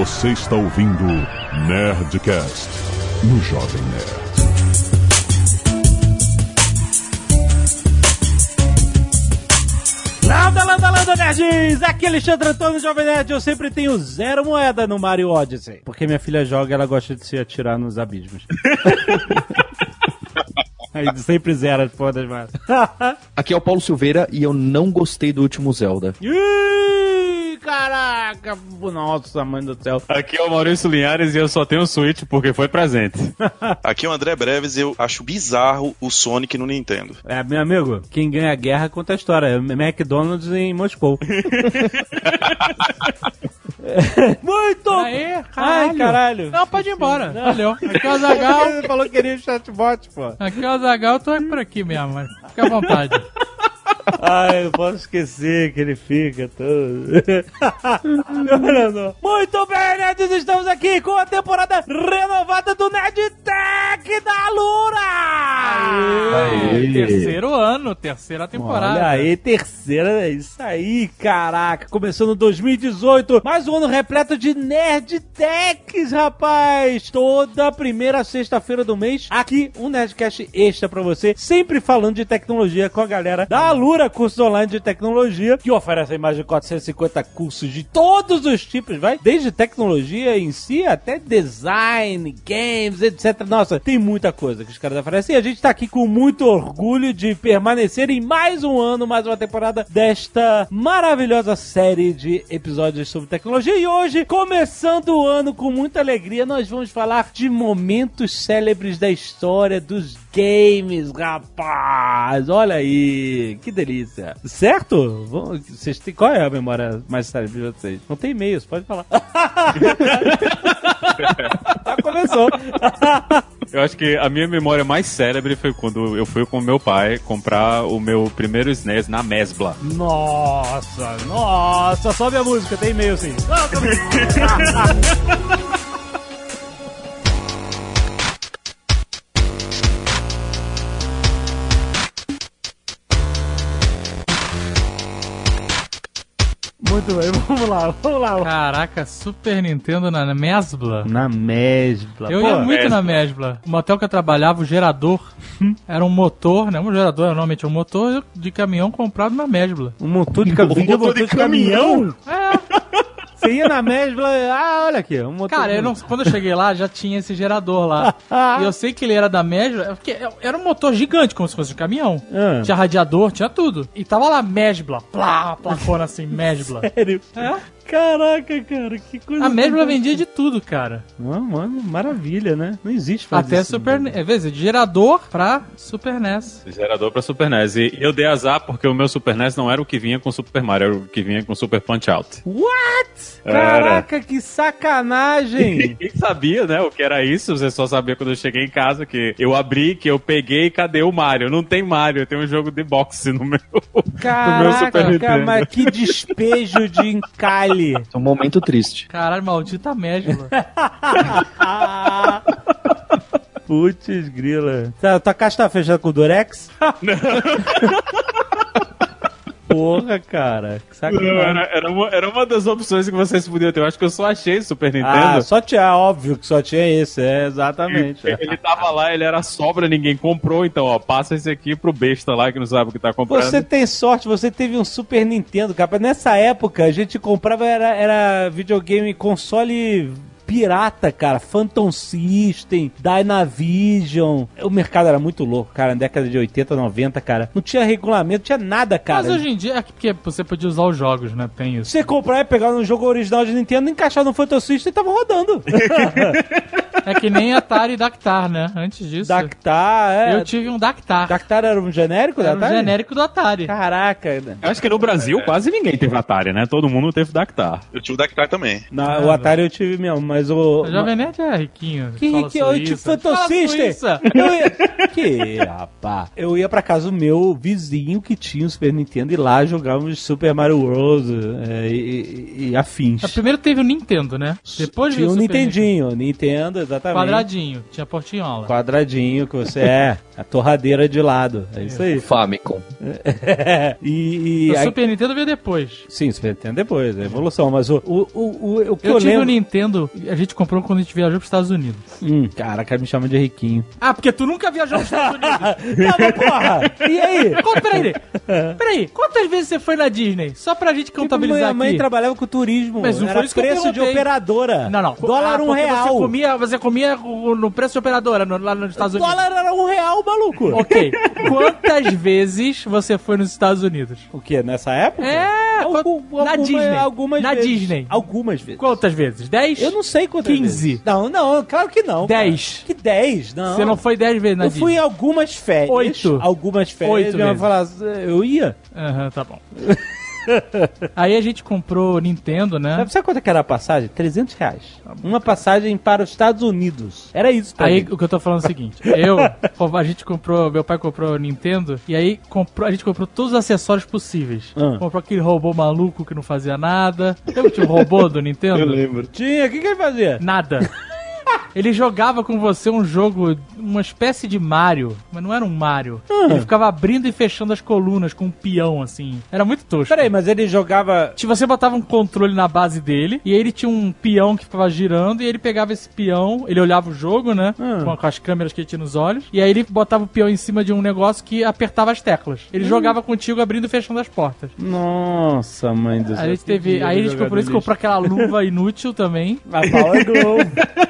Você está ouvindo Nerdcast no Jovem Nerd. Landa, landa, landa, nerds! Aqui é Alexandre Antônio Jovem Nerd. Eu sempre tenho zero moeda no Mario Odyssey. Porque minha filha joga e ela gosta de se atirar nos abismos. Aí sempre zero as porra das massas. Aqui é o Paulo Silveira e eu não gostei do último Zelda. Ih, caraca! Nossa, mãe do céu. Aqui é o Maurício Linhares e eu só tenho o Switch porque foi presente. Aqui é o André Breves e eu acho bizarro o Sonic no Nintendo. É, meu amigo, quem ganha a guerra conta a história. É McDonald's em Moscou. Muito! Aí, caralho. Ai, caralho. Não, pode ir embora. Valeu. Aqui é o Zagal. Ele falou que queria chatbot, pô. Aqui é o Zagal, eu tô por aqui mesmo, mas fica à vontade. Ai, eu posso esquecer que ele fica todo. não. Muito bem, nerds, estamos aqui com a temporada renovada do Nerd Tech da Lura! Aê. Terceiro ano, terceira temporada. Olha aí, terceira, é isso aí, caraca. Começando 2018, mais um ano repleto de Nerd Techs, rapaz. Toda primeira sexta-feira do mês, aqui um Nerdcast extra pra você, sempre falando de tecnologia com a galera da Alura Cursos Online de Tecnologia, que oferece mais de 450 cursos de todos os tipos, vai? Desde tecnologia em si até design, games, etc. Nossa, tem muita coisa que os caras oferecem. E a gente tá aqui com muito orgulho de permanecer em mais um ano, mais uma temporada desta maravilhosa série de episódios sobre tecnologia. E hoje, começando o ano com muita alegria, nós vamos falar de momentos célebres da história dos games, rapaz. Olha aí, que delícia. Certo? Vocês têm, qual é a memória mais célebre de vocês? Não tem e-mails, pode falar. Já começou. Eu acho que a minha memória mais célebre foi quando eu fui com meu pai comprar o meu primeiro SNES na Mesbla. Nossa, nossa, sobe a música, tem e-mail sim. Muito bem, vamos lá, vamos lá. Caraca, Super Nintendo na Mesbla. Na Mesbla. Eu pô. ia muito na Mesbla. O motel que eu trabalhava, o gerador, era um motor, né? Um gerador, normalmente é um motor de caminhão comprado na Mesbla. Um motor de caminhão. motor motor de de caminhão? É, Você ia na Mesbla, ah, olha aqui, um motor. cara, eu não, quando eu cheguei lá, já tinha esse gerador lá. e eu sei que ele era da Mesbla, é porque era um motor gigante, como se fosse de caminhão. Ah. Tinha radiador, tinha tudo. E tava lá Mesbla, plá, placona assim, Mesbla. Sério? É? Caraca, cara, que coisa. A Mesbla vendia de tudo, cara. Não, mano, maravilha, né? Não existe fazer Até isso, Super né? NES. É, vezes, de gerador pra Super NES. Gerador pra Super NES. E eu dei azar porque o meu Super NES não era o que vinha com Super Mario, era o que vinha com Super Punch Out. What? Era. Caraca, que sacanagem! Ninguém sabia, né, o que era isso. Você só sabia quando eu cheguei em casa que eu abri, que eu peguei e cadê o Mario? Não tem Mario, tem um jogo de boxe no meu, no meu Super Caraca, cara, Nintendo. mas que despejo de encalhe. É um momento triste. Caralho, maldita Mesbla. Putz, grila. Tá, tua caixa tá fechada com o Durex? Porra, cara. Que Não, era, era, uma, era uma das opções que vocês podiam ter. Eu acho que eu só achei Super Nintendo. Ah, só tinha, óbvio que só tinha esse, é, exatamente. Ele tava lá, ele era sobra, ninguém comprou, então, ó, passa esse aqui pro besta lá que não sabe o que tá comprando. Você tem sorte, você teve um Super Nintendo, cara. Nessa época, a gente comprava, era, era videogame, console pirata, cara. Phantom System, Dynavision. O mercado era muito louco, cara. Na década de 80, 90, cara. Não tinha regulamento, não tinha nada, cara. Mas hoje em dia é porque você podia usar os jogos, né? Tem isso. Você comprar e pegar um jogo original de Nintendo, encaixar no Phantom System e tava rodando. É que nem Atari e Dactar, né? Antes disso. Dactar, é. Eu tive um Dactar. Dactar era um genérico da Era um Atari? genérico do Atari. Caraca. Eu acho que no Brasil quase ninguém teve Atari, né? Todo mundo teve Dactar. Eu tive o Dactar também. Na, o Atari eu tive mesmo, mas o. O Jovem Nerd é riquinho. Que riquinho, eu suíça. Eu ia... Que, rapaz. Eu ia pra casa do meu vizinho que tinha o Super Nintendo e lá jogávamos Super Mario World é, e, e- e afins. Mas Primeiro teve o Nintendo, né? Depois tinha veio o Super Nintendinho, Nintendo, Nintendo, exatamente. Quadradinho, tinha portinhola. Quadradinho que você é, a torradeira de lado. É isso aí. Famicom. e. e O aí- Super Nintendo veio depois. Sim, Super Nintendo depois, é evolução. Mas o, o, o, o, o que eu, Eu tive lembro. o Nintendo, a gente comprou quando a gente viajou pros Estados Unidos. Hum, caraca, me chama de riquinho. Ah, porque tu nunca viajou pros Estados Unidos. Não, mas porra! E aí? Conta, peraí, peraí, quantas vezes você foi na Disney? Só pra gente contabilizar minha mãe aqui. trabalhava com turismo. Mas não era foi isso que eu preço de operadora. Não, não. Dólar Ah, um real. Você comia, você comia no preço de operadora no- lá nos Estados Unidos. Dólar era um real, maluco. Ok. Quantas vezes você foi nos Estados Unidos? O quê? Nessa época? É, Algum- na alguma- Disney. Algumas Na vezes. Disney. Algumas vezes. Quantas vezes? 10? Eu não sei quantas 15. vezes. Não, não, claro que não. cara. 10. Que 10? Não. Você não foi 10 vezes na Eu fui em algumas férias. Oito. Algumas férias. Oito minha mãe vezes. falava, eu ia. Aham, tá bom. Aí a gente comprou Nintendo, né? Sabe, sabe quanto que era a passagem? 300 reais. Uma passagem para os Estados Unidos. Era isso pra Aí mim. o que eu tô falando é o seguinte, eu, a gente comprou, meu pai comprou o Nintendo, e aí comprou, a gente comprou todos os acessórios possíveis. Ah. Comprou aquele robô maluco que não fazia nada. Lembra que tinha um robô do Nintendo? lembro. Tinha, o que, que ele fazia? Nada. Ele jogava com você um jogo, uma espécie de Mario, mas não era um Mario. Ah. Ele ficava abrindo e fechando as colunas com um peão, assim. Era muito tosco. Peraí, mas ele jogava. Tipo, Você botava um controle na base dele, e aí ele tinha um peão que ficava girando, e ele pegava esse peão, ele olhava o jogo, né? Ah. Com, as câmeras que ele tinha nos olhos, e aí ele botava o peão em cima de um negócio que apertava as teclas. Ele jogava contigo abrindo e fechando as portas. Nossa, mãe do céu. Aí a gente que teve. Aí a de gente jogar comprou isso, lixo. comprou aquela luva inútil também. A Power Glove.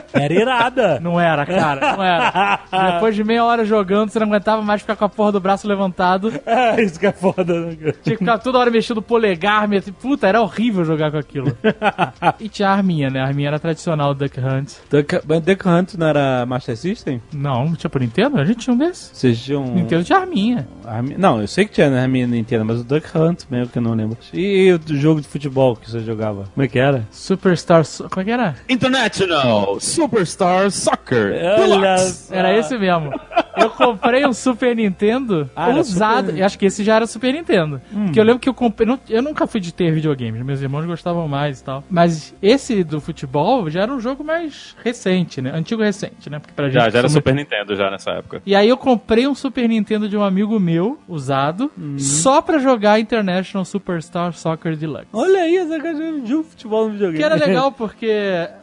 Era irada. Não era, cara, não era. Depois de meia hora jogando, você não aguentava mais ficar com a porra do braço levantado. É, isso que é foda. né, cara? Tinha que ficar toda hora mexendo o polegar. me- Puta, era horrível jogar com aquilo. E tinha a arminha, né? A arminha era tradicional do Duck Hunt. Duck, mas Duck Hunt não era Master System? Não, não tinha pro Nintendo? A gente tinha um desses. Vocês tinham. Nintendo tinha arminha. Armi- Não, eu sei que tinha na minha Nintendo, mas o Duck Hunt mesmo que eu não lembro. E o jogo de futebol que você jogava? Como é que era? Superstar. Como é que era? International Superstar Soccer Olha Deluxe. só. Era esse mesmo. Eu comprei um Super Nintendo Ah, usado. Super- Eu acho que esse já era Super Nintendo. Porque eu lembro que eu comprei. não- Eu nunca fui de ter videogames, meus irmãos gostavam mais e tal. Mas esse do futebol já era um jogo mais recente, né? Antigo recente, né? Porque pra gente. Já, que já era Super Nintendo já nessa época. E aí eu comprei um Super Nintendo de um amigo meu, usado, só pra jogar International Superstar Soccer Deluxe. Olha aí essa caixa de um futebol no videogame. Que era legal porque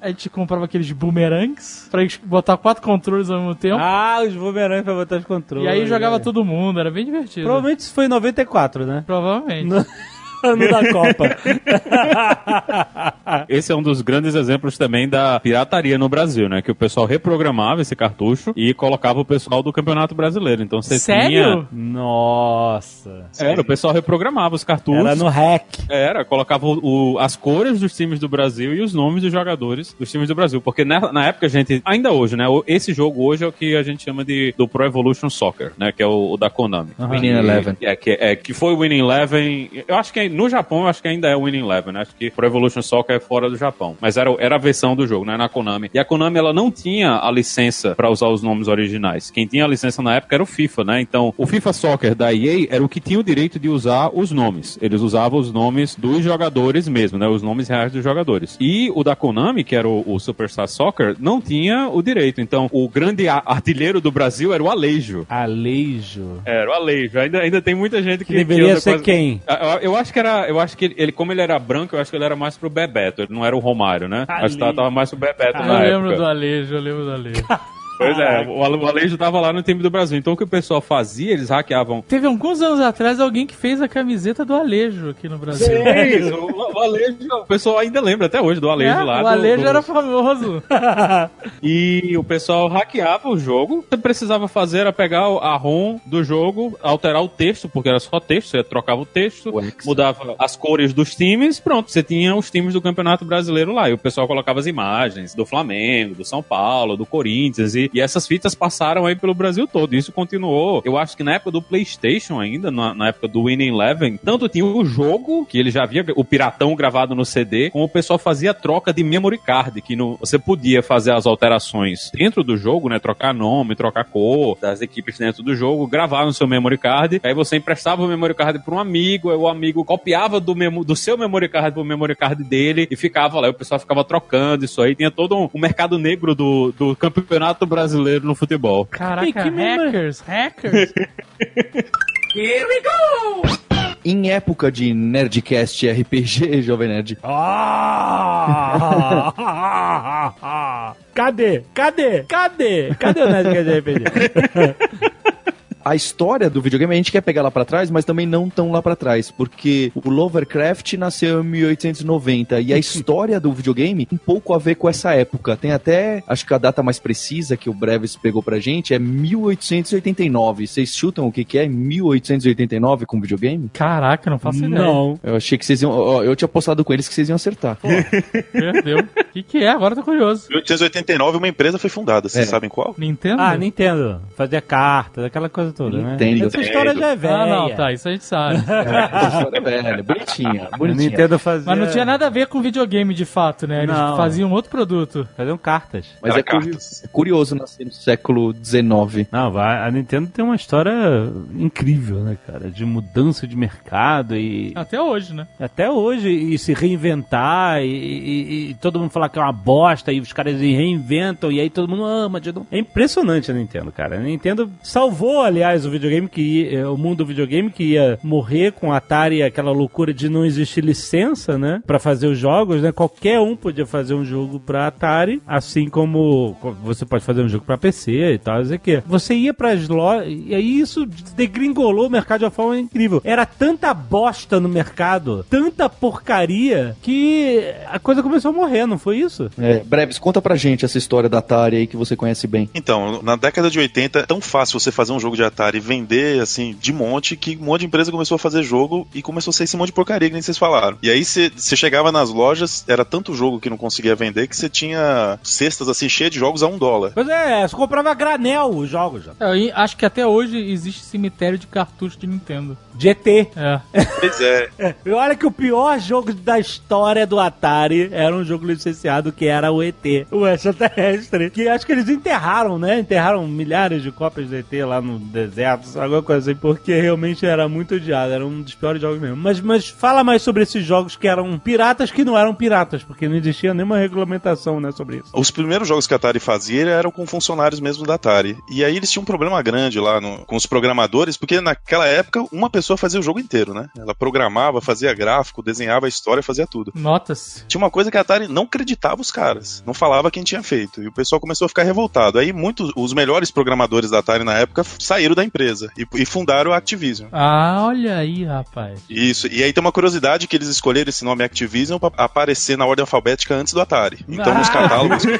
a gente comprava aqueles boomerangs pra botar quatro controles ao mesmo tempo. ah, os bumerangues pra botar os controles. e aí jogava é. todo mundo, era bem divertido. Provavelmente isso foi em 94, né? Provavelmente. Ano da Copa. Esse é um dos grandes exemplos também da pirataria no Brasil, né? Que o pessoal reprogramava esse cartucho e colocava o pessoal do Campeonato Brasileiro. Então você Sério? tinha... Nossa. Era, o pessoal reprogramava os cartuchos. Era no hack. Era, colocava o, o- as cores dos times do Brasil e os nomes dos jogadores dos times do Brasil. Porque na, na época, a gente, ainda hoje, né? Esse jogo hoje é o que a gente chama de do Pro Evolution Soccer, né? Que é o, o da Konami. Winning Eleven. É que, é, que foi o Winning Eleven. Eu acho que no Japão, eu acho que ainda é o Winning Eleven, né? Acho que Pro Evolution Soccer é fora do Japão. Mas era, era a versão do jogo, né? Na Konami. E a Konami, ela não tinha a licença pra usar os nomes originais. Quem tinha a licença na época era o FIFA, né? Então, o FIFA Soccer da EA era o que tinha o direito de usar os nomes. Eles usavam os nomes dos jogadores mesmo, né? Os nomes reais dos jogadores. E o da Konami, que era o, o Superstar Soccer, não tinha o direito. Então, o grande artilheiro do Brasil era o Aleijo. Aleijo. Era o Aleijo. Ainda, ainda tem muita gente que. Que deveria ser quase- quem? Eu, eu acho que era. Eu acho que ele, como ele era branco, eu acho que ele era mais pro Bebeto. Ele não era o Romário, né? Acho que tava, tava mais pro Bebeto eu na lembro época. do Alejo, eu lembro do Alejo. Pois é, o Ale- o Alejo tava lá no time do Brasil. Então o que o pessoal fazia, eles hackeavam. Teve alguns anos atrás alguém que fez a camiseta do Alejo aqui no Brasil. Isso, o, o Alejo, o pessoal ainda lembra até hoje do Alejo É, lá. o do- Alejo do- era famoso. E o pessoal hackeava o jogo. Você precisava fazer era pegar a ROM do jogo, alterar o texto, porque era só texto, você trocava o texto, O mudava as cores dos times, pronto, você tinha os times do Campeonato Brasileiro lá. E o pessoal colocava as imagens do Flamengo, do São Paulo, do Corinthians, e E essas fitas passaram aí pelo Brasil todo. Isso continuou, eu acho que na época do PlayStation ainda, na, na época do Winning Eleven, tanto tinha o jogo, que ele já havia o piratão gravado no CD, como o pessoal fazia troca de memory card, que no, você podia fazer as alterações dentro do jogo, né? Trocar nome, trocar cor das equipes dentro do jogo, gravar no seu memory card. Aí você emprestava o memory card para um amigo, aí o amigo copiava do, memo, do seu memory card pro memory card dele e ficava lá. O pessoal ficava trocando isso aí. Tinha todo um, um mercado negro do, do campeonato brasileiro no futebol. Caraca, que memória- hackers, hackers. Em época de Nerdcast RPG, Jovem Nerd, Ah! Cadê? Cadê? Cadê? Cadê o Nerdcast RPG? A história do videogame a gente quer pegar lá pra trás, mas também não tão lá pra trás, porque o Lovecraft nasceu em 1890 e a história do videogame tem um pouco a ver com essa época. Tem até, acho que a data mais precisa que o Breves pegou pra gente é 1889. Vocês chutam o que que é 1889 com videogame? Caraca, não faço ideia. Não. Eu achei que vocês iam, ó, eu tinha apostado com eles que vocês iam acertar. Perdeu. O que, que é? Agora tô curioso. Em 1889 uma empresa foi fundada, vocês É. sabem qual? Nintendo? Ah, Nintendo. Fazia cartas, aquela coisa toda, né? Nintendo. Essa história já é velha. Ah, não, tá, isso a gente sabe. Essa história é velha, bonitinha, A bonitinha. Nintendo fazia... Mas não tinha nada a ver com videogame de fato, né? Eles Não. faziam outro produto. Faziam cartas. Mas é, cartas. é curioso nascer no século XIX. Não, vai, a Nintendo tem uma história incrível, né, cara? De mudança de mercado e Até hoje, né? até hoje e se reinventar e, e- e todo mundo falar que é uma bosta e os caras reinventam e aí todo mundo ama. É impressionante a Nintendo, cara. A Nintendo salvou, aliás, o videogame que ia, o mundo do videogame que ia morrer com a Atari, aquela loucura de não existir licença, né, Pra fazer os jogos, né? Qualquer um podia fazer um jogo pra Atari, assim como você pode fazer um jogo pra PC e tal, sei que. Você ia pras lojas e aí isso degringolou o mercado de uma forma incrível. Era tanta bosta no mercado, tanta porcaria que a coisa começou a morrer, não foi isso? É, Breves, conta pra gente essa história da Atari aí que você conhece bem. Então, na década de 80, é tão fácil você fazer um jogo de Atari e vender, assim, de monte, que um monte de empresa começou a fazer jogo e começou a ser esse monte de porcaria que nem vocês falaram. E aí você chegava nas lojas, era tanto jogo que não conseguia vender que você tinha cestas, assim, cheias de jogos a um dólar. Pois é, você comprava granel os jogos já. É, Eu acho que até hoje existe cemitério de cartucho de Nintendo. De ET. É. Pois é. E olha que o pior jogo da história do Atari era um jogo licenciado que era o ET, o extraterrestre. Que acho que eles enterraram, né? Enterraram milhares de cópias do ET lá no deserto, alguma coisa assim, porque realmente era muito odiado, era um dos piores jogos mesmo. Mas, mas fala mais sobre esses jogos que eram piratas que não eram piratas, porque não existia nenhuma regulamentação, né, sobre isso. Os primeiros jogos que a Atari fazia eram com funcionários mesmo da Atari. E aí eles tinham um problema grande lá no- com os programadores, porque naquela época uma pessoa fazia o jogo inteiro, né? Ela programava, fazia gráfico, desenhava a história, fazia tudo. Notas. Tinha uma coisa que a Atari não acreditava os caras, não falava quem tinha feito. E o pessoal começou a ficar revoltado. Aí muitos, os melhores programadores da Atari na época saíram da empresa e, e fundaram a Activision. Ah, olha aí, rapaz. Isso, e aí tem uma curiosidade que eles escolheram esse nome Activision pra aparecer na ordem alfabética antes do Atari. Então nos catálogos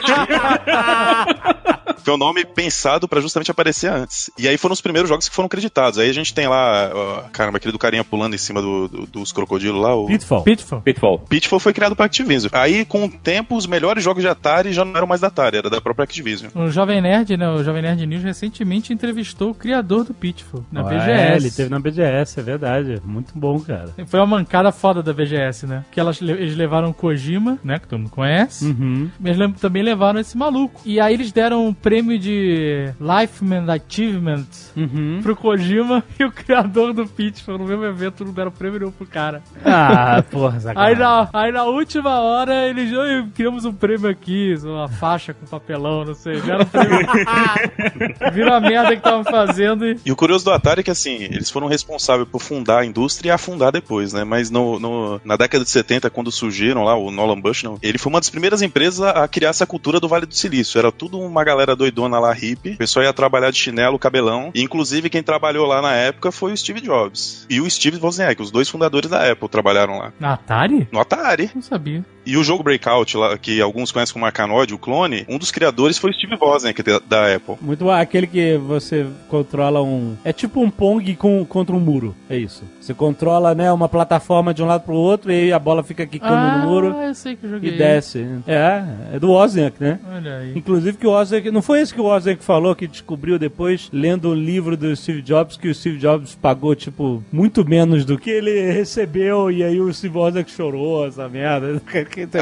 foi um nome pensado pra justamente aparecer antes. E aí foram os primeiros jogos que foram creditados. Aí a gente tem lá, ó, caramba, aquele do carinha pulando em cima do- do- dos crocodilos lá, o Pitfall. Pitfall. Pitfall. Pitfall foi criado pra Activision. Aí, com o tempo, os melhores jogos de Atari já não eram mais da Atari, era da própria Activision. O Jovem Nerd, né? O Jovem Nerd News recentemente entrevistou o criador do Pitfall na Ah, é, BGS. ele teve na BGS, é verdade. Muito bom, cara. Foi uma mancada foda da BGS, né? Que elas, eles levaram o Kojima, né? Que todo mundo conhece. Uhum. Mas também levaram esse maluco. E aí eles deram um prêmio de Lifeman Achievement Uhum. pro Kojima e o criador do Pitfall no mesmo evento não deram prêmio nenhum pro cara. Ah, porra, Aí sacanagem. na, aí na última hora eles "Oi, criamos um prêmio aqui, uma faixa com papelão, não sei. Deram prêmio. Viram a merda que estavam fazendo e. E o curioso do Atari é que, assim, eles foram responsáveis por fundar a indústria e afundar depois, né? Mas no, no- na década de 70, quando surgiram lá, o Nolan Bushnell, ele foi uma das primeiras empresas a criar essa cultura do Vale do Silício. Era tudo uma galera doidona lá, hippie. O pessoal ia trabalhar de chinelo, cabelão. E, inclusive, quem trabalhou lá na época foi o Steve Jobs. E o Steve Wozniak, os dois fundadores da Apple, trabalharam lá. Na Atari? No Atari. Não sabia. E o jogo Breakout, lá, que alguns conhecem como Arcanoid, o clone, um dos criadores foi o Steve Wozniak da, da Apple. Muito bom. Aquele que você controla um. É tipo um Pong com, contra um muro. É isso. Você controla, né, uma plataforma de um lado pro outro e aí a bola fica quicando ah, no muro eu sei que eu joguei. e desce. É, é do Wozniak, né? Olha aí. Inclusive que o Wozniak, não foi esse que o Wozniak falou que descobriu depois lendo o livro do Steve Jobs que o Steve Jobs pagou tipo muito menos do que ele recebeu e aí o Steve Wozniak chorou essa merda.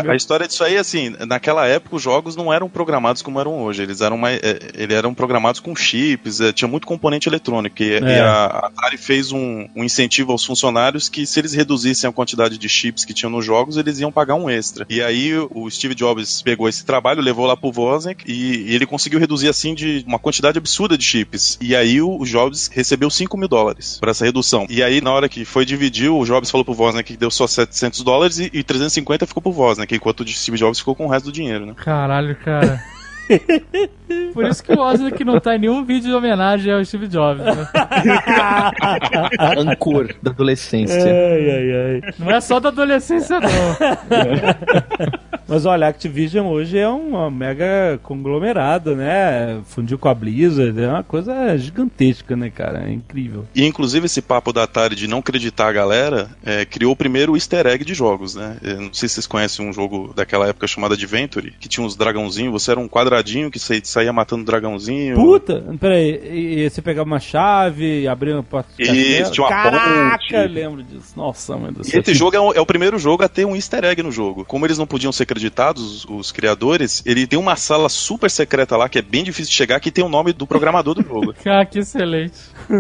A, a história disso aí, assim, naquela época os jogos não eram programados como eram hoje. Eles eram mais, é, eles eram programados com chips, é, tinha muito componente eletrônico. E, É. e a Atari fez um, um incentivo aos funcionários que se eles reduzissem a quantidade de chips que tinham nos jogos, eles iam pagar um extra. E aí o Steve Jobs pegou esse trabalho, levou lá pro Wozniak e, e ele conseguiu reduzir assim de uma quantidade absurda de chips. E aí o, Jobs recebeu 5 mil dólares por essa redução. E aí na hora que foi dividir, o Jobs falou pro Wozniak que deu só 700 dólares e, e 350 ficou pro Wozniak, enquanto o Steve Jobs ficou com o resto do dinheiro, né? Caralho, cara. Por isso que o Wozniak não tá em nenhum vídeo de homenagem ao Steve Jobs. Né? Ancor da adolescência. Ai, ai, ai. Não é só da adolescência, não. Mas olha, a Activision hoje é um mega conglomerado, né? Fundiu com a Blizzard, é uma coisa gigantesca, né, cara? É incrível. E inclusive esse papo da Atari de não acreditar a galera é, criou o primeiro easter egg de jogos, né? Eu não sei se vocês conhecem um jogo daquela época chamado Adventure, que tinha uns dragãozinhos, você era um quadradinho que sa- saía matando dragãozinho. Puta! Peraí, e, e você pegava uma chave e abria uma porta de Isso, tinha uma Caraca, ponte. eu lembro disso. Nossa, mãe do E céu. esse jogo é o, é o primeiro jogo a ter um easter egg no jogo. Como eles não podiam ser creditados, os, os criadores, ele tem uma sala super secreta lá que é bem difícil de chegar, que tem o nome do programador do jogo. Cara, que excelente.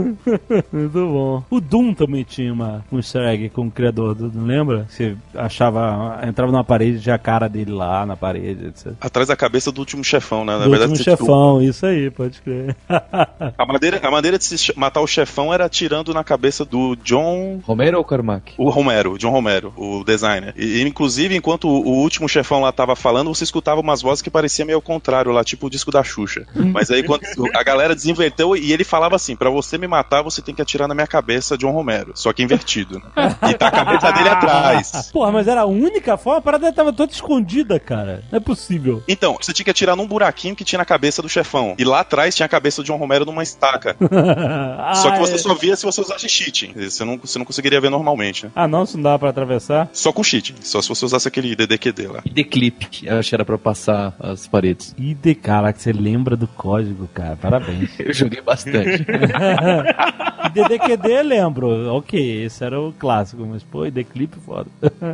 Muito bom. O Doom também tinha uma, um easter egg com o criador, do- não lembra? Você achava, entrava numa parede e tinha a cara dele lá na parede, etc. Atrás da cabeça do último chefão, né? Na Do verdade, último você, tipo, chefão, isso aí, pode crer. a, maneira, a maneira de se matar o chefão era atirando na cabeça do John Romero ou Carmack? O Romero, o John Romero, o designer. E, inclusive, enquanto o, o último chefão lá tava falando, você escutava umas vozes que pareciam meio ao contrário lá, tipo o disco da Xuxa. Mas aí quando a galera desinverteu e ele falava assim: pra você me matar, você tem que atirar na minha cabeça, John Romero. Só que invertido, né? E tá a cabeça dele atrás. Porra, mas era a única forma? A parada tava toda escondida, cara. Não é possível. Então, você tinha que atirar num buraquinho que tinha na cabeça do chefão. E lá atrás tinha a cabeça do John Romero numa estaca. Só que Ah, você é. só via se você usasse cheating. Você não, você não conseguiria ver normalmente, né? Ah, não, isso não dava pra atravessar. Só com cheating. Só se você usasse aquele DDQD lá. ID Clip, eu acho que era pra passar as paredes. ID, caraca, você lembra do código, cara. Parabéns. Eu joguei bastante. DDQD lembro. Ok, esse era o clássico, mas pô, ID Clip foda.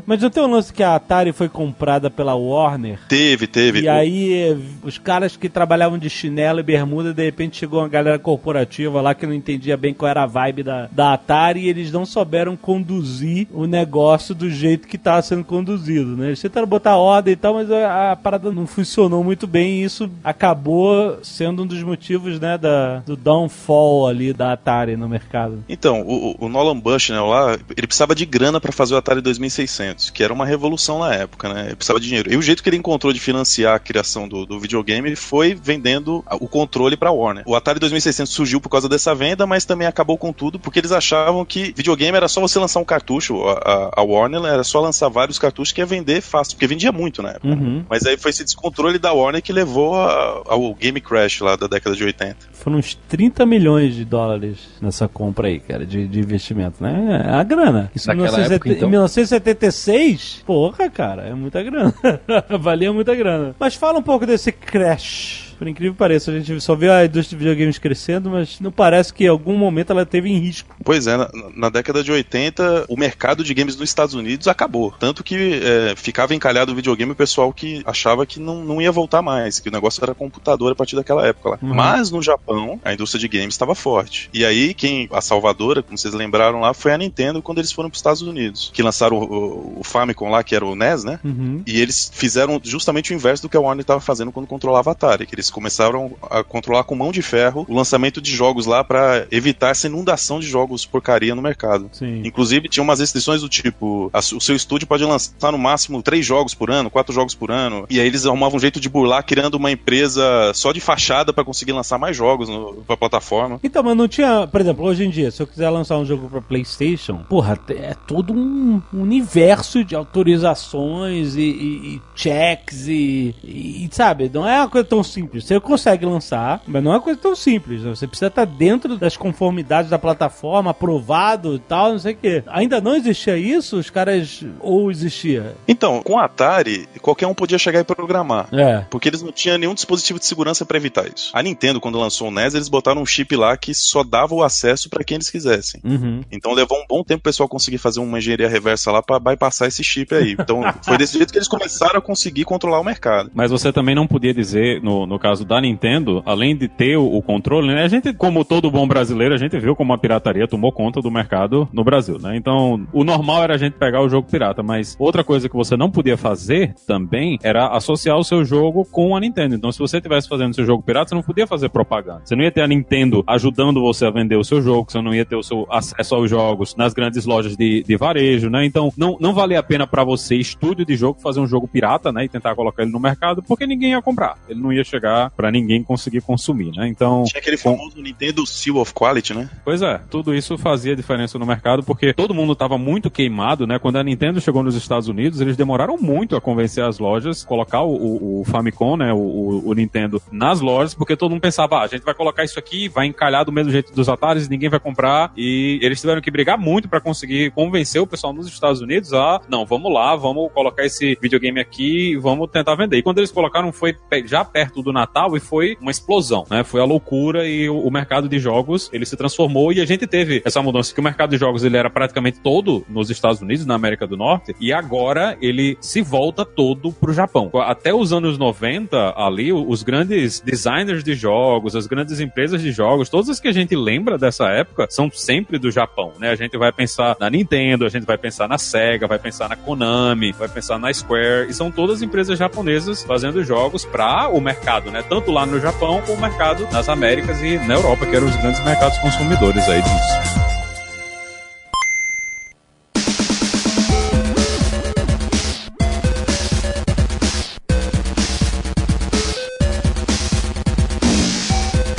mas não tem um lance que a Atari foi comprada pela Warner? Teve, teve. E aí, os caras que trabalhavam de chinelo e bermuda, de repente chegou uma galera corporativa lá que não entendia bem qual era a vibe da, da Atari e eles não souberam conduzir o negócio do jeito que estava sendo conduzido, né? Eles tentaram botar ordem e tal, mas a, a parada não funcionou muito bem e isso acabou sendo um dos motivos, né, da, do downfall ali da Atari no mercado. Então, o, o Nolan Bushnell lá, ele precisava de grana pra fazer o Atari 2600, que era uma revolução na época, né? Ele precisava de dinheiro. E o jeito que ele encontrou de financiar a criação do, do videogame foi vendendo o controle pra Warner. O Atari 2600 surgiu por causa dessa venda, mas também acabou com tudo porque eles achavam que videogame era só você lançar um cartucho. A, a- a Warner era só lançar vários cartuchos que ia vender fácil, porque vendia muito na época. Uhum. Mas aí foi esse descontrole da Warner que levou a- ao Game Crash lá da década de 80. Foram uns 30 milhões de dólares nessa compra aí, cara, de, de investimento, né? É a grana. Isso em, Naquela 1970 época, então? em 1976, porra, cara, é muita grana. Valia muita grana. Mas fala um pouco desse crash. Por incrível que pareça, a gente só vê a indústria de videogames crescendo, mas não parece que em algum momento ela teve em risco. Pois é, na, na década de 80, o mercado de games nos Estados Unidos acabou. Tanto que é, ficava encalhado o videogame o pessoal que achava que não, não ia voltar mais, que o negócio era computador a partir daquela época lá. Uhum. Mas no Japão, a indústria de games estava forte. E aí, quem a salvadora, como vocês lembraram lá, foi a Nintendo quando eles foram para os Estados Unidos. Que lançaram o, o- o Famicom lá, que era o NES, né? Uhum. E eles fizeram justamente o inverso do que a Warner estava fazendo quando controlava a Atari, que eles começaram a controlar com mão de ferro o lançamento de jogos lá para evitar essa inundação de jogos porcaria no mercado. Sim. Inclusive, tinha umas restrições do tipo: a o seu estúdio pode lançar no máximo três jogos por ano, quatro jogos por ano. E aí eles arrumavam um jeito de burlar, criando uma empresa só de fachada para conseguir lançar mais jogos. jogos no, pra plataforma. Então, mas não tinha, por exemplo, hoje em dia, se eu quiser lançar um jogo pra PlayStation, porra, é todo um universo de autorizações e, e, e checks e, e, sabe, não é uma coisa tão simples. Você consegue lançar, mas não é uma coisa tão simples. Você precisa estar dentro das conformidades da plataforma, aprovado e tal, não sei o quê. Ainda não existia isso? Os caras. Ou existia? Então, com a Atari, qualquer um podia chegar e programar. É. Porque eles não tinham nenhum dispositivo de segurança para evitar isso. A Nintendo, quando lançou o NES, eles botaram um chip lá que só dava o acesso para quem eles quisessem. Uhum. Então levou um bom tempo o pessoal conseguir fazer uma engenharia reversa lá para bypassar esse chip aí. Então foi desse jeito que eles começaram a conseguir controlar o mercado. Mas você também não podia dizer, no, no caso da Nintendo, além de ter o, controle, né? A gente, como todo bom brasileiro, a gente viu como a pirataria tomou conta do mercado no Brasil, né? Então, o normal era a gente pegar o jogo pirata, mas outra coisa que você não podia fazer também era associar o seu jogo com a Nintendo. Então, se você estivesse fazendo seu jogo pirata, você não podia fazer propaganda. Você não ia ter a Nintendo ajudando você a vender o seu jogo, você não ia ter o seu acesso aos jogos nas grandes lojas de, de varejo, né? Então, não, não valia a pena para você, estúdio de jogo, fazer um jogo pirata, né? E tentar colocar ele no mercado, porque ninguém ia comprar. Ele não ia chegar para ninguém conseguir consumir, né? Então. Tinha aquele famoso Nintendo Seal of Quality, né? Pois é, tudo isso fazia diferença no mercado, porque todo mundo estava muito queimado, né? Quando a Nintendo chegou nos Estados Unidos, eles demoraram muito a convencer as lojas, colocar o, o, o Famicom, né? O, o, Nintendo nas lojas, porque todo mundo pensava, ah, a gente vai colocar isso aqui, vai encalhar do mesmo jeito dos Ataris, ninguém vai comprar. E eles tiveram que brigar muito para conseguir convencer o pessoal nos Estados Unidos a, não, vamos lá, vamos colocar esse videogame aqui e vamos tentar vender. E quando eles colocaram, foi já perto do Natal e foi uma explosão, né? Foi a loucura e o, o mercado de jogos, ele se transformou e a gente teve essa mudança que o mercado de jogos ele era praticamente todo nos Estados Unidos, na América do Norte, e agora ele se volta todo pro Japão. Até os anos 90, ali, os grandes designers de jogos, as grandes empresas de jogos, todas as que a gente lembra dessa época, são sempre do Japão, né? A gente vai pensar na Nintendo, a gente vai pensar na Sega, vai pensar na Konami, vai pensar na Square, e são todas empresas japonesas fazendo jogos para o mercado, né? Tanto lá no Japão como o mercado nas Américas e na Europa, que eram os grandes mercados consumidores aí disso.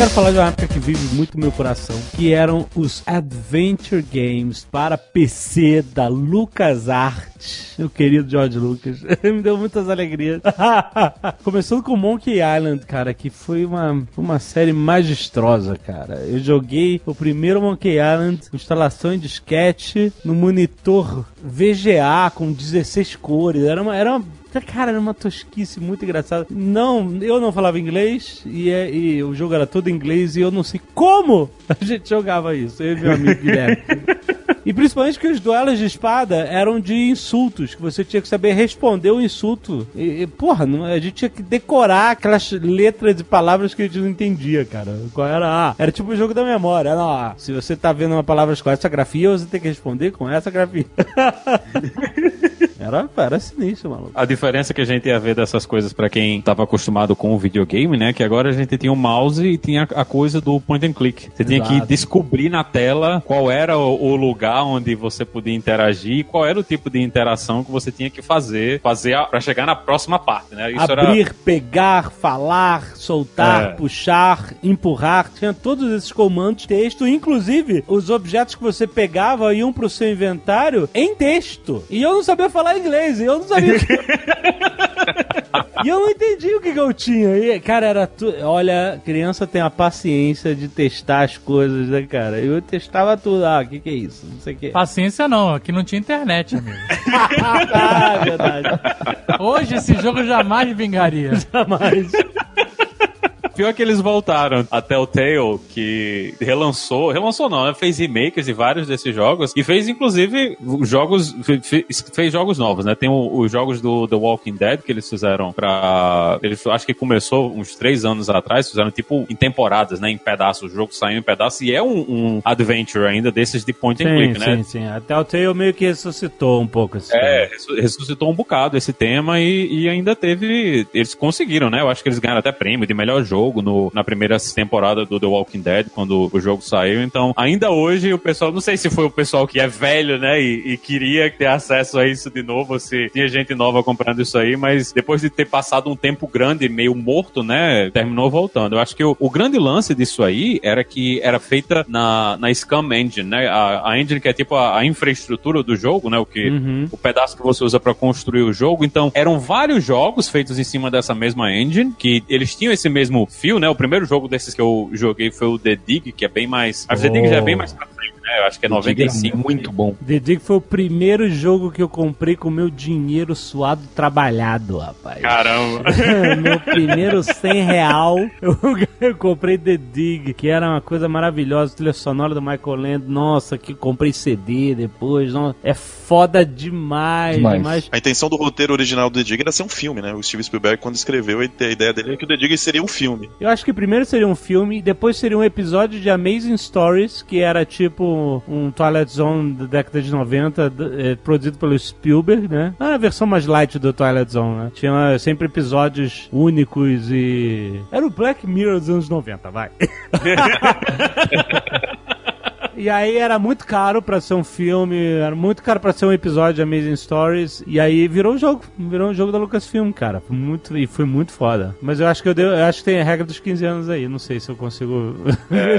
Quero falar de uma época que vive muito no meu coração, que eram os Adventure Games para PC da LucasArts, meu querido George Lucas. Me deu muitas alegrias. Começando com Monkey Island, cara, que foi uma, uma série magistrosa, cara. Eu joguei o primeiro Monkey Island, instalação em disquete, no monitor VGA com 16 cores. Era uma, era uma Cara, era uma tosquice muito engraçada. Não, eu não falava inglês e, é, e, o jogo era todo em inglês e eu não sei como a gente jogava isso. Eu e meu amigo Guilherme. E principalmente que os duelos de espada eram de insultos, que você tinha que saber responder o insulto. E, e porra, não, a gente tinha que decorar aquelas letras e palavras que a gente não entendia, cara. Qual era? Ah, era tipo o jogo da memória. Era, ó, se você tá vendo uma palavra com essa grafia, você tem que responder com essa grafia. Era, era sinistro, maluco. A diferença que a gente ia ver dessas coisas para quem tava acostumado com o videogame, né? Que agora a gente tinha o mouse e tinha a coisa do point and click. Você Exato. tinha que descobrir na tela qual era o, lugar onde você podia interagir e qual era o tipo de interação que você tinha que fazer, fazer para chegar na próxima parte, né? Isso Abrir, era... pegar, falar, soltar, é. puxar, empurrar, tinha todos esses comandos texto, inclusive os objetos que você pegava iam pro seu inventário em texto. E eu não sabia falar inglês e eu não sabia. e eu não entendi o que, que eu tinha. E, cara, era tudo. Olha, criança tem a paciência de testar as coisas, né, cara? Eu testava tudo. Ah, o que, que é isso? Não sei o que. Paciência não, aqui não tinha internet, amigo. ah, verdade. Hoje esse jogo jamais vingaria. Jamais. Pior que eles voltaram. A Telltale, que relançou, relançou não, né? Fez remakes de vários desses jogos e fez, inclusive, jogos, fez, fez jogos novos, né? Tem os jogos do The Walking Dead que eles fizeram pra... Eles, acho que começou uns três anos atrás, fizeram tipo em temporadas, né? Em pedaços, o jogo saiu em pedaços e é um, um adventure ainda desses de point and sim, click, né? Sim, sim, A Telltale meio que ressuscitou um pouco esse É, tema. ressuscitou um bocado esse tema e, e ainda teve... Eles conseguiram, né? Eu acho que eles ganharam até prêmio de melhor jogo jogo no, na primeira temporada do The Walking Dead, quando o jogo saiu. Então, ainda hoje, o pessoal, não sei se foi o pessoal que é velho, né, e, e queria ter acesso a isso de novo, se tinha gente nova comprando isso aí, mas depois de ter passado um tempo grande, meio morto, né, terminou voltando. Eu acho que o, o grande lance disso aí era que era feita na, na Scam Engine, né, a, a engine que é tipo a, a infraestrutura do jogo, né, o que Uhum. o pedaço que você usa pra construir o jogo. Então, eram vários jogos feitos em cima dessa mesma engine, que eles tinham esse mesmo fio, né? O primeiro jogo desses que eu joguei foi o The Dig, que é bem mais. O The Dig já é bem mais pra frente, né? Eu acho que é 95. Muito bom. The Dig foi o primeiro jogo que eu comprei com meu dinheiro suado trabalhado, rapaz. Caramba. meu primeiro 100 real, eu, eu comprei The Dig, que era uma coisa maravilhosa, trilha sonora do Michael Land. Nossa, que comprei CD depois. Nossa, é foda demais, Demais. demais. A intenção do roteiro original do The Dig era ser um filme, né? O Steve Spielberg, quando escreveu, a ideia dele é que o The Dig seria um filme. Eu acho que primeiro seria um filme, depois seria um episódio de Amazing Stories, que era tipo um Twilight Zone da década de 90, d- eh, produzido pelo Spielberg, né? Ah, a versão mais light do Twilight Zone, né? Tinha sempre episódios únicos e. Era o Black Mirror dos anos 90, vai. E aí era muito caro pra ser um filme, era muito caro pra ser um episódio de Amazing Stories. E aí virou um jogo, virou um jogo da Lucasfilm, cara. Foi muito, e foi muito foda. Mas eu acho que eu, dei- eu acho que tem a regra dos 15 anos aí. Não sei se eu consigo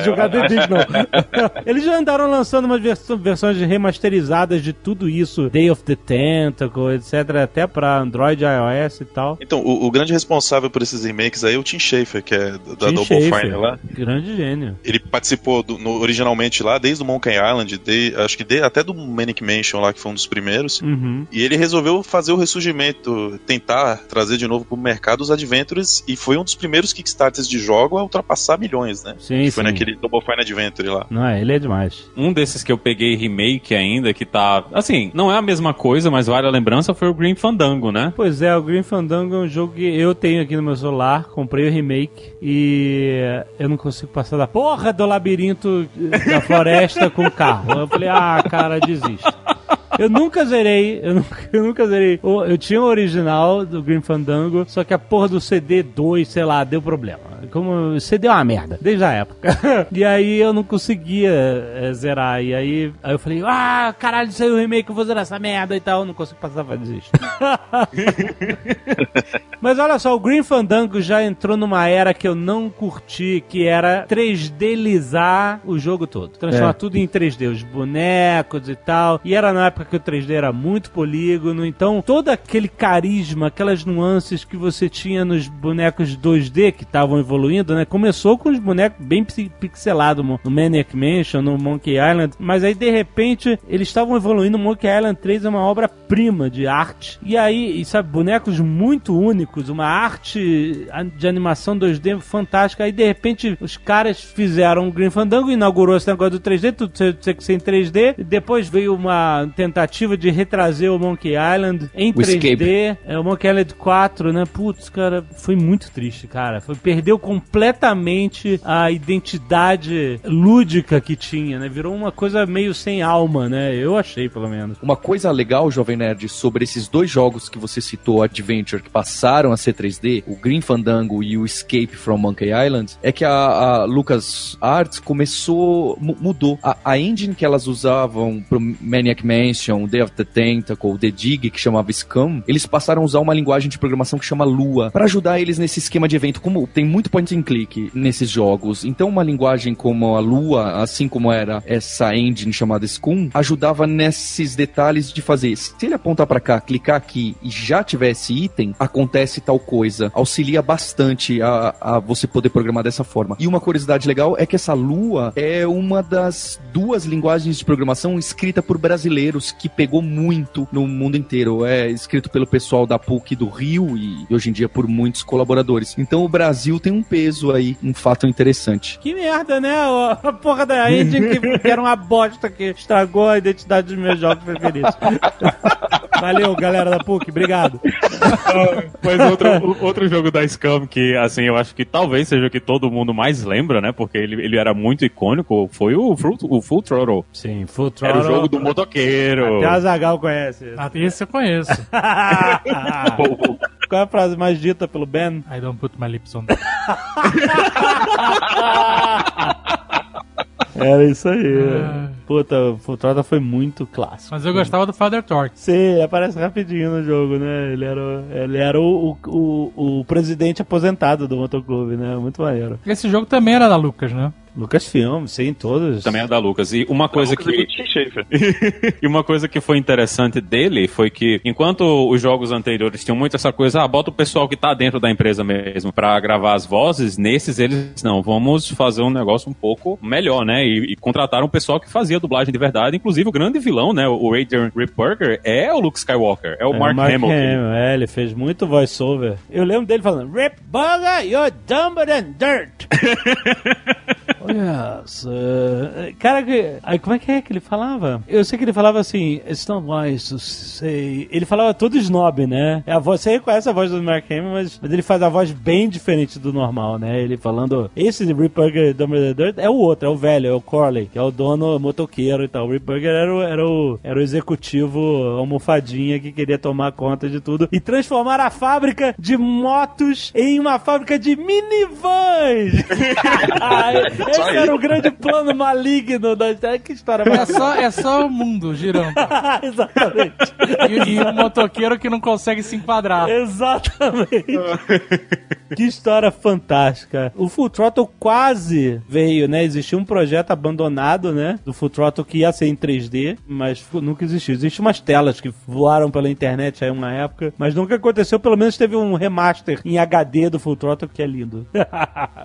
jogar The Dig, não. Eles já andaram lançando umas vers- versões remasterizadas de tudo isso, Day of the Tentacle, etc, até pra Android, iOS e tal. Então, o, o grande responsável por esses remakes aí é o Tim Schafer, que é da Tim Double Schafer, Fine lá. Grande gênio. Ele participou do- no- originalmente lá, desde o Monkey Island, de- acho que de- até do Manic Mansion lá, que foi um dos primeiros. Uhum. E ele resolveu fazer o ressurgimento, tentar trazer de novo pro mercado os Adventures, e foi um dos primeiros Kickstarters de jogo a ultrapassar milhões, né? Sim, Foi sim. naquele Double Fine Adventure lá. Não, ele é demais. Um desses que eu peguei remake ainda, que tá. Assim, não é a mesma coisa, mas vale a lembrança, foi o Green Fandango, né? Pois é, o Green Fandango é um jogo que eu tenho aqui no meu celular, comprei o remake e eu não consigo passar da porra do labirinto da floresta com o carro. Eu falei, ah, cara, desisto. Eu nunca zerei, eu nunca, eu nunca zerei. O- Eu tinha o original do Green Fandango, só que a porra do CD 2, sei lá, deu problema. Como CD é uma merda, desde a época. e aí eu não conseguia eh, zerar. E aí, aí eu falei, ah, caralho, saiu o remake, eu vou zerar essa merda e tal. Eu não consigo passar, vai desistir. Mas olha só, o Green Fandango já entrou numa era que eu não curti, que era 3Dizar o jogo todo. Transformar É. tudo em 3D, os bonecos e tal. E era na época que o 3D era muito polígono, então todo aquele carisma, aquelas nuances que você tinha nos bonecos 2D que estavam evoluindo, né? Começou com os bonecos bem pixelados no Maniac Mansion, no Monkey Island, mas aí de repente eles estavam evoluindo. Monkey Island 3 é uma obra-prima de arte. E aí, e sabe, bonecos muito únicos, uma arte de animação 2D fantástica. Aí de repente os caras fizeram o Green Fandango, inaugurou esse negócio do 3D, tudo tinha que ser em 3D. E depois veio uma tentativa de retrazer o Monkey Island em O 3D. Escape. É o Monkey Island 4, né? Putz, cara, foi muito triste, cara. Foi, perdeu completamente a identidade lúdica que tinha, né? Virou uma coisa meio sem alma, né? Eu achei, pelo menos. Uma coisa legal, Jovem Nerd, sobre esses dois jogos que você citou, Adventure, que passaram a ser 3D, o Green Fandango e o Escape from Monkey Island, é que a, a Lucas Arts começou, mu- mudou. A, a engine que elas usavam pro Maniac Mansion, Day of the Tentacle, The Dig, que chamava Scum, eles passaram a usar uma linguagem de programação que chama Lua, para ajudar eles nesse esquema de evento. Como tem muito point and click nesses jogos, então uma linguagem como a Lua, assim como era essa engine chamada Scum, ajudava nesses detalhes de fazer. Se ele apontar para cá, clicar aqui e já tivesse item, acontece tal coisa. Auxilia bastante a, a você poder programar dessa forma. E uma curiosidade legal é que essa Lua é uma das duas linguagens de programação escrita por brasileiros que pegou muito no mundo inteiro. É escrito pelo pessoal da PUC do Rio e hoje em dia por muitos colaboradores. Então o Brasil tem um peso aí, um fato interessante. Que merda, né? A porra da que, que era uma bosta que estragou a identidade dos meus jogos preferidos. Valeu, galera da PUC, obrigado. Mas outro, outro jogo da Scam que, assim, eu acho que talvez seja o que todo mundo mais lembra, né? Porque ele, ele era muito icônico, foi o Full, o Full Throttle. Sim, Full Era o jogo do motoqueiro. Até a Zagal conhece. Ah, esse eu conheço. Qual é a frase mais dita pelo Ben? I don't put my lips on that. Era isso aí. Ah. Puta, o Throttle foi muito clássico. Mas eu gostava do Father Torque. Sim, aparece rapidinho no jogo, né? Ele era, o- ele era o, o, o, o presidente aposentado do motoclube, né? Muito maneiro. Esse jogo também era da Lucas, né? Lucasfilm, sim, todos. Também é da Lucas. E uma coisa Lucas é que. Schafer. e uma coisa que foi interessante dele foi que, enquanto os jogos anteriores tinham muito essa coisa, ah, bota o pessoal que tá dentro da empresa mesmo pra gravar as vozes, nesses eles, não, vamos fazer um negócio um pouco melhor, né? E, e contrataram um pessoal que fazia dublagem de verdade, inclusive o grande vilão, né? O Adrian Ripburger é o Luke Skywalker, é o É, Mark, Hamill. Hamill, é, ele fez muito voice-over. Eu lembro dele falando, Rip Burger, you're dumber than dirt. yes. uh, cara, aí, como é que é que ele falava? Eu sei que ele falava assim, it's not wise to say... Ele falava todo snob, né? É A voz, você reconhece a voz do Mark Hamill, mas, mas ele faz a voz bem diferente do normal, né? Ele falando, esse Rip Burger é o outro, é o velho, é o Corley, que é o dono motoqueiro e tal. O Rip Burger era o, era o, era o executivo almofadinha que queria tomar conta de tudo e transformar a fábrica de motos em uma fábrica de minivans. Esse aí. era o grande plano maligno da. Que história É só, é só o mundo girando. Exatamente. E, e um motoqueiro que não consegue se enquadrar. Exatamente. que história fantástica. O Full Throttle quase veio, né? Existia um projeto abandonado, né? Do Full Throttle que ia ser em 3D, mas nunca existiu. Existem umas telas que voaram pela internet aí uma época, mas nunca aconteceu. Pelo menos teve um remaster em HD do Full Throttle que é lindo.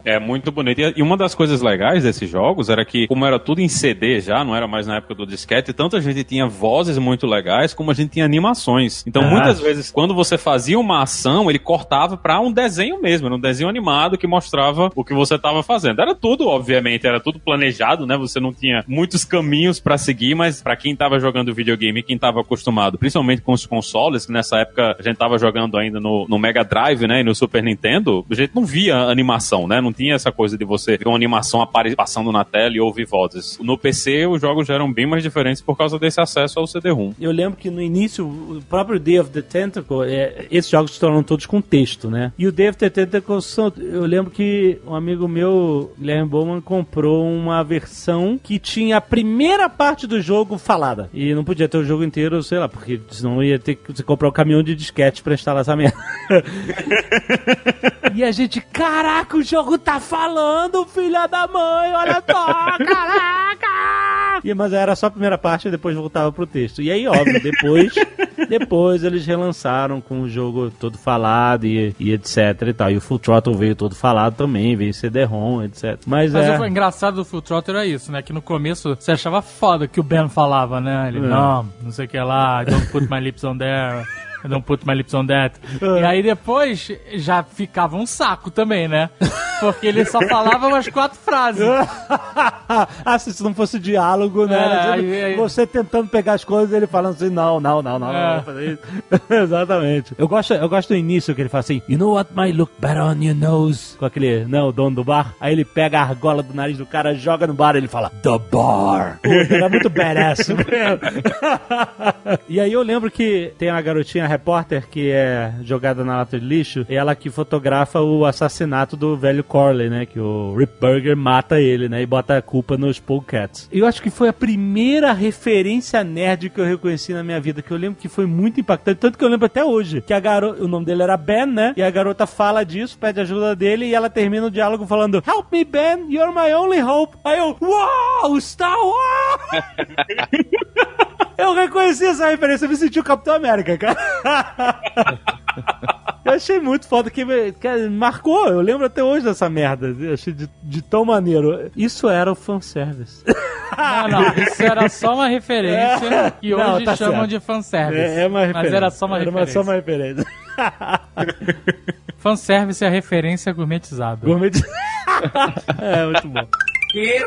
É muito bonito. E- uma das coisas legais desses jogos era que, como era tudo em CD já, não era mais na época do disquete, tanto a gente tinha vozes muito legais, como a gente tinha animações. Então, Ah. muitas vezes, quando você fazia uma ação, ele cortava pra um desenho mesmo, era um desenho animado que mostrava o que você estava fazendo. Era tudo, obviamente, era tudo planejado, né? Você não tinha muitos caminhos pra seguir, mas pra quem tava jogando videogame, quem tava acostumado, principalmente com os consoles, que nessa época a gente tava jogando ainda no, no Mega Drive, né? E no Super Nintendo, a gente não via animação, né? Não tinha essa coisa de você ver uma animação passando na tela e ouvir vozes. No PC, os jogos já eram bem mais diferentes por causa desse acesso ao CD-ROM. Eu lembro que no início, o próprio Day of the Tentacle, é, esses jogos se tornam todos com texto, né? E o Day of the Tentacle, são, eu lembro que um amigo meu, Guilherme Bowman, comprou uma versão que tinha a primeira parte do jogo falada. E não podia ter o jogo inteiro, sei lá, porque senão ia ter que comprar um caminhão de disquete pra instalar essa merda. E a gente, caraca, o jogo tá falando, filha da mãe, olha só, caraca! E, mas era só a primeira parte e depois voltava pro texto. E aí, óbvio, depois, depois eles relançaram com o jogo todo falado e, e etc e tal. E o Full Throttle veio todo falado também, veio CD-ROM, etc. Mas, Mas é... o engraçado do Full Throttle era isso, né? Que no começo você achava foda que o Ben falava, né? Ele, É. não, não sei o que lá, I don't put my lips on there. I don't put my lips on that. É. E aí depois já ficava um saco também, né? Porque ele só falava umas quatro frases. ah, se isso não fosse diálogo, né? É, aí- aí- Você tentando pegar as coisas e ele falando assim, não, não, não, não, não, É. não fazer isso. Exatamente. Eu gosto, eu gosto do início que ele fala assim, you know what might look better on your nose? Com aquele, não, o dono do bar. Aí ele pega a argola do nariz do cara, joga no bar e ele fala, the bar. Puta, Era muito badass. e aí eu lembro que tem uma garotinha repórter que é jogada na lata de lixo, e ela que fotografa o assassinato do velho Corley, né? Que o Rip Burger mata ele, né? E bota a culpa nos Polecats. Eu acho que foi a primeira referência nerd que eu reconheci na minha vida, que eu lembro que foi muito impactante, tanto que eu lembro até hoje, que a garota, o nome dele era Ben, né? E a garota fala disso, pede ajuda dele, e ela termina o diálogo falando, Help me, Ben, you're my only hope. Aí eu, uau, Star Wars! Eu reconheci essa referência, eu me senti o Capitão América, cara. Eu achei muito foda, que, me- que marcou, eu lembro até hoje dessa merda. Eu achei de, de tão maneiro. Isso era o fanservice. Não, não, isso era só uma referência que Não, hoje tá chamam certo. de fanservice. É, é uma referência. Mas era só uma Era referência. só uma referência. Fanservice é a referência gourmetizada. Gourmet- é, muito bom. E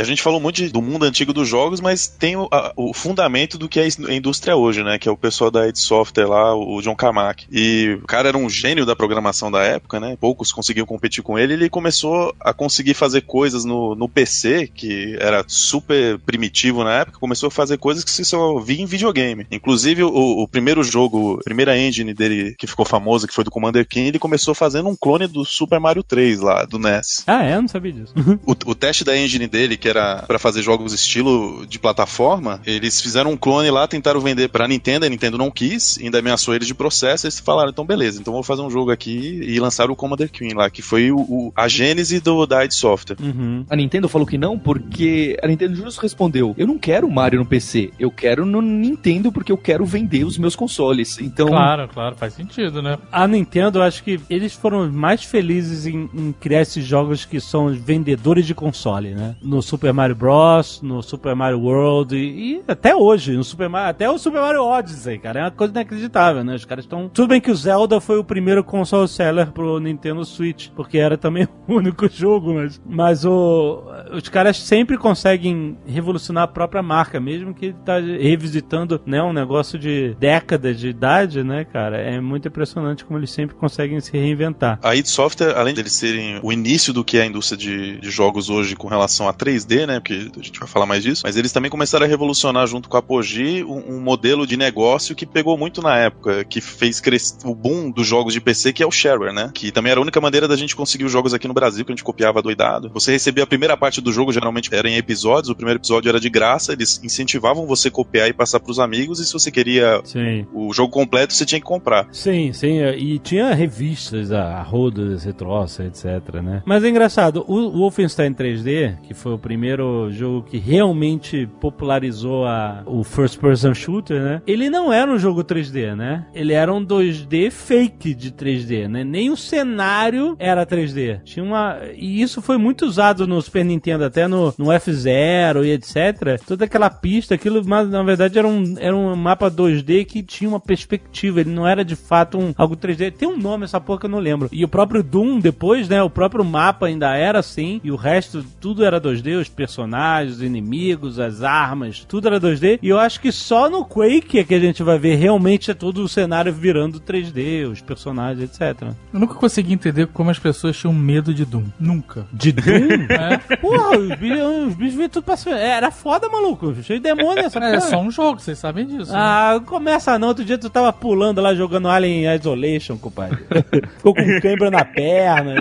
a gente falou muito de- do mundo antigo dos jogos, mas tem o, a- o fundamento do que é a indústria hoje, né? Que é o pessoal da id Software lá, o John Carmack. E o cara era um gênio da programação da época, né? Poucos conseguiam competir com ele. Ele começou a conseguir fazer coisas no, no PC, que era super primitivo na época, começou a fazer coisas que se só via em videogame. Inclusive, o, o primeiro jogo, a primeira engine dele que ficou famosa, que foi do Commander King, ele começou fazendo um clone do Super Mario 3 lá, do NES. Ah, é? Eu não sabia disso. O, o teste da engine dele, que era pra fazer jogos estilo de plataforma, eles fizeram um clone lá, tentaram vender pra Nintendo, a Nintendo não quis, ainda ameaçou eles de processo, eles falaram, então beleza, então vou fazer um jogo aqui e lançaram o Commander Queen lá, que foi o, o- a gênese do, da id Software. Uhum. A Nintendo falou que não porque a Nintendo justo respondeu: Eu não quero Mario no PC, eu quero no Nintendo porque eu quero vender os meus consoles. Então, Claro, claro, faz sentido, né? A Nintendo, eu acho que eles foram mais felizes em, em criar esses jogos que são vendedores de console, né? No Super Mario Bros, no Super Mario World e, e até hoje, no Super Mario, até o Super Mario Odyssey, cara, é uma coisa inacreditável, né? Os caras estão... Tudo bem que o Zelda foi o primeiro console seller pro Nintendo Switch, porque era também o único jogo, mas, mas o, os caras sempre conseguem revolucionar a própria marca, mesmo que ele tá revisitando, né, um negócio de décadas de idade, né, cara? É muito impressionante como eles sempre conseguem se reinventar. A id Software, além deles serem o início do que é a indústria de, de jogos hoje com relação a 3D, né? Porque a gente vai falar mais disso, mas eles também começaram a revolucionar junto com a Apogee um, um modelo de negócio que pegou muito na época, que fez crescer o boom dos jogos de PC, que é o shareware, né? Que também era a única maneira da gente conseguir os jogos aqui no Brasil, que a gente copiava doidado. Você recebia a primeira parte do jogo, geralmente era em episódios, o primeiro episódio era de graça, eles incentivavam você copiar e passar pros amigos, e se você queria Sim. o jogo completo, você tinha que comprar. Sim, sim, e tinha revistas, a, a roda, esse troço, etc, né? Mas é engraçado, o Wolfenstein 3D, que foi o primeiro jogo que realmente popularizou a, o first person shooter, né? Ele não era um jogo 3D, né? Ele era um 2D fake de 3D, né? Nem o cenário era 3D. Tinha uma e isso foi muito usado no Super Nintendo, até no, no F0 e etc. Toda aquela pista, aquilo, mas na verdade era um, era um mapa 2D que tinha uma perspectiva, ele não era de fato um algo 3D. Tem um nome essa porra que eu não lembro. E o próprio Doom depois, né, o próprio mapa ainda era assim, e o resto tudo era 2D, os personagens, os inimigos, as armas, tudo era 2D. E eu acho que só no Quake é que a gente vai ver realmente todo o cenário virando 3D, os personagens, etc. Eu nunca consegui entender como as pessoas tinham medo de Doom. Nunca. De Doom? É, Porra, os bichos, os bichos vinham tudo pra cima. Era foda, maluco. Cheio de demônio essa porra. é só um jogo, vocês sabem disso. né? Ah, começa não. Outro dia tu tava pulando lá jogando Alien Isolation, compadre. Ficou com cãibra na perna.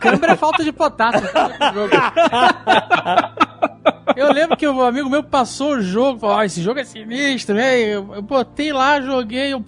Câmera é falta de potássio. Eu lembro que um amigo meu passou o jogo, falou, ó, esse jogo é sinistro, né? Eu, eu botei lá, joguei, eu...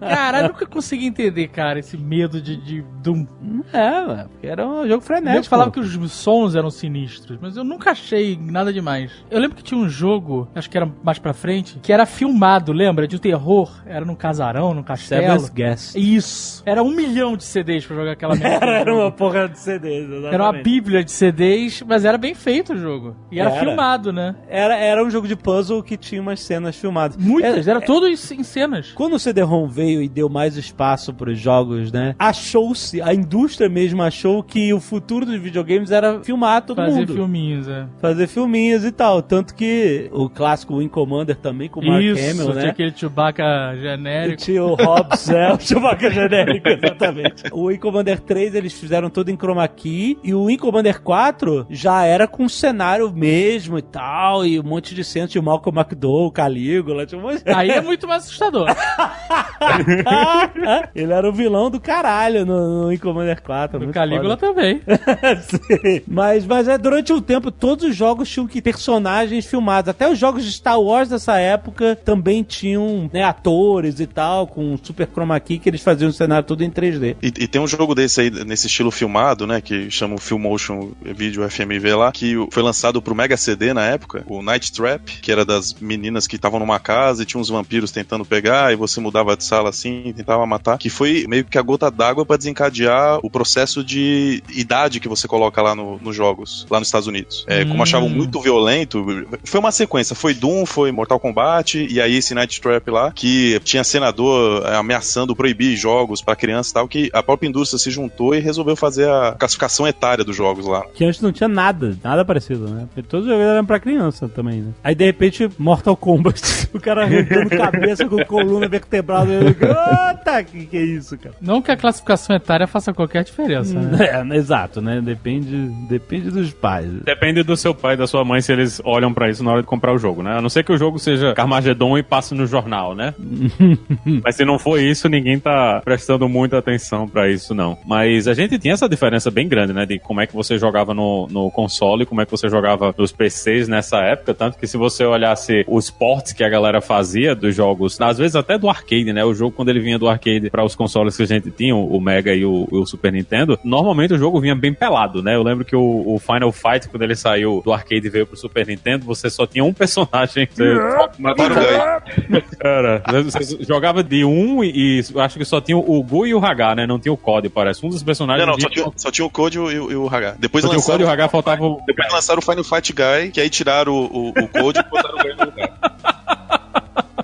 Caralho, eu nunca consegui entender, cara, esse medo de, de Doom. é, mano, porque era um jogo Eu frenético. falava que os sons eram sinistros, mas eu nunca achei nada demais. Eu lembro que tinha um jogo, acho que era mais pra frente, que era filmado, lembra? De um terror. Era num casarão, num castelo. Seven's Guest. Isso. Era um milhão de CDs pra jogar aquela merda. Era, era uma porra de CD. Era uma bíblia de CDs, mas era bem feito o jogo. E era, Era. filmado, né? Era, era um jogo de puzzle que tinha umas cenas filmadas. Muitas, É- era tudo em em cenas. Quando o CD-ROM veio e deu mais espaço para os jogos, né? Achou-se, a indústria mesmo achou que o futuro dos videogames era filmar todo Fazer mundo. filminhos, é. Fazer filminhos e tal. Tanto que o clássico Wing Commander também, com o Mark Isso, Hamill, tinha né? aquele Chewbacca genérico. Tinha o Hobbs, é, o Chewbacca genérico, exatamente. O Wing Commander 3 eles fizeram todo em chroma key, e o Wing Commander 4 já era com cenário mesmo e tal, e um monte de cenas, tinha o Malcolm McDowell, o Calígula, tinha de... Aí é muito mais assustador. Ele era o vilão do caralho no, no Commander 4. O muito Calígula foda. também. Sim. Mas, mas é, durante um tempo, todos os jogos tinham que personagens filmados. Até os jogos de Star Wars dessa época também tinham né, atores e tal, com super chroma key, que eles faziam o cenário todo em 3D. E, e tem um jogo desse aí, nesse estilo filmado, né? Que chama o Film Motion Video FMV lá, que o- foi lançado pro Mega CD na época, o Night Trap, que era das meninas que estavam numa casa e tinha uns vampiros tentando pegar, e você mudava de sala assim, tentava matar, que foi meio que a gota d'água pra desencadear o processo de idade que você coloca lá no- nos jogos, lá nos Estados Unidos. É, como Hum. achavam muito violento, foi uma sequência, foi Doom, foi Mortal Kombat, e aí esse Night Trap lá, que tinha senador é, ameaçando proibir jogos pra criança e tal, que a própria indústria se juntou e resolveu fazer a classificação etária dos jogos lá. Que antes não tinha nada, nada parecido, né? Porque todos os jogos eram pra criança também, né? Aí de repente, Mortal Kombat. o cara arrancando cabeça com coluna vertebral. Eita, que que é isso, cara? Não que a classificação etária faça qualquer diferença, né? É, exato, né? Depende, depende dos pais. Depende do seu pai e da sua mãe se eles olham pra isso na hora de comprar o jogo, né? A não ser que o jogo seja Carmageddon e passe no jornal, né? Mas se não for isso, ninguém tá prestando muita atenção pra isso, não. Mas a gente tinha essa diferença bem grande, né? De como é que você jogava no, no console e como é que você jogava nos PCs nessa época. Tanto que se você olhasse os ports que a galera fazia dos jogos, às vezes até do arcade, né? O jogo, quando ele vinha do arcade para os consoles que a gente tinha, o Mega e o, o Super Nintendo, normalmente o jogo vinha bem pelado, né? Eu lembro que o, o Final Fight, quando ele saiu do arcade e veio pro Super Nintendo, você só tinha um personagem. Você, Mataram o Guy. Cara, você jogava de um e, e acho que só tinha o Gu e o Hagar, né? Não tinha o Code, parece. Um dos personagens. Não, não, só tinha, só tinha o Code e o, e o- e Hagar. Depois só tinha o Code lançaram, e o Hagar, faltava o. depois lançaram o Final Fight Guy, que aí tiraram o, o, o Code e botaram o Guy no lugar.